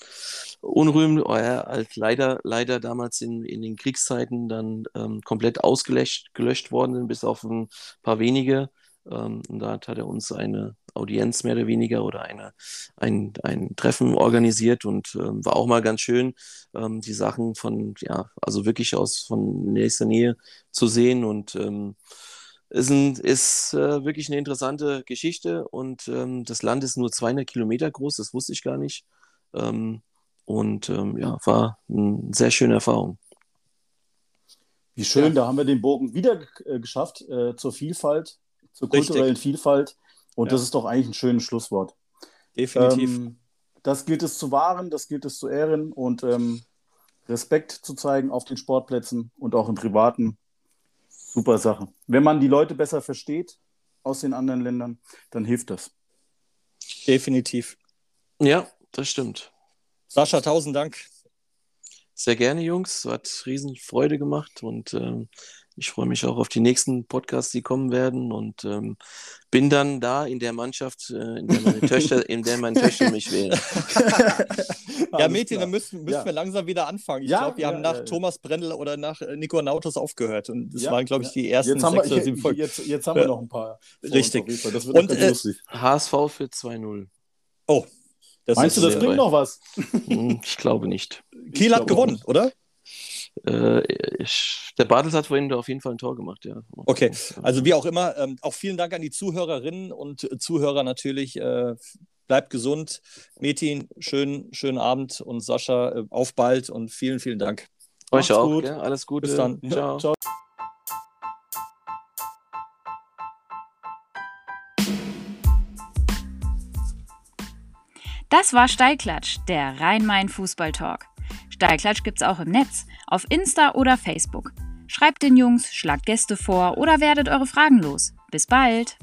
Unrühmen, oh ja, halt leider, leider damals in, in den Kriegszeiten dann ähm, komplett ausgelöscht gelöscht worden sind, bis auf ein paar wenige. Ähm, und da hat er uns eine Audienz mehr oder weniger oder eine, ein, ein Treffen organisiert und ähm, war auch mal ganz schön, ähm, die Sachen von, ja, also wirklich aus von nächster Nähe zu sehen und ist, ein, ist äh, wirklich eine interessante Geschichte und ähm, das Land ist nur 200 Kilometer groß, das wusste ich gar nicht. Ähm, und ähm, ja, war eine sehr schöne Erfahrung. Wie schön, ja. da haben wir den Bogen wieder äh, geschafft äh, zur Vielfalt, zur kulturellen Richtig. Vielfalt. Und ja. das ist doch eigentlich ein schönes Schlusswort. Definitiv. Ähm, das gilt es zu wahren, das gilt es zu ehren und ähm, Respekt zu zeigen auf den Sportplätzen und auch im Privaten. Super Sache. Wenn man die Leute besser versteht aus den anderen Ländern, dann hilft das. Definitiv. Ja, das stimmt. Sascha, tausend Dank. Sehr gerne, Jungs. Hat riesen Freude gemacht und ähm, ich freue mich auch auf die nächsten Podcasts, die kommen werden und ähm, bin dann da in der Mannschaft, äh, in der meine Töchter, in der meine Töchter mich wählen. ja, Mädchen, dann müssen, müssen ja. wir langsam wieder anfangen. Ich ja, glaube, wir ja, haben nach Thomas Brendel oder nach äh, Nico Nautos aufgehört und das waren, glaube ich, die ersten jetzt sechs oder sieben Folgen. Jetzt, jetzt, haben wir noch ein paar. Richtig. Das wird und, äh, lustig. HSV für 2-0. Oh, das Meinst du, das bringt noch was? Hm, ich glaube nicht. Kiel hat gewonnen, oder? Äh, ich, der Bartels hat vorhin auf jeden Fall ein Tor gemacht, ja. Okay, also wie auch immer, ähm, auch vielen Dank an die Zuhörerinnen und Zuhörer natürlich. Äh, bleibt gesund. Metin, schönen, schönen Abend und Sascha, äh, auf bald und vielen, vielen Dank. Euch Macht's auch, gut. Ja, alles Gute. Bis dann. Ciao. Ciao. Das war Steilklatsch, der Rhein-Main-Fußball-Talk. Steilklatsch gibt's auch im Netz, auf Insta oder Facebook. Schreibt den Jungs, schlagt Gäste vor oder werdet eure Fragen los. Bis bald!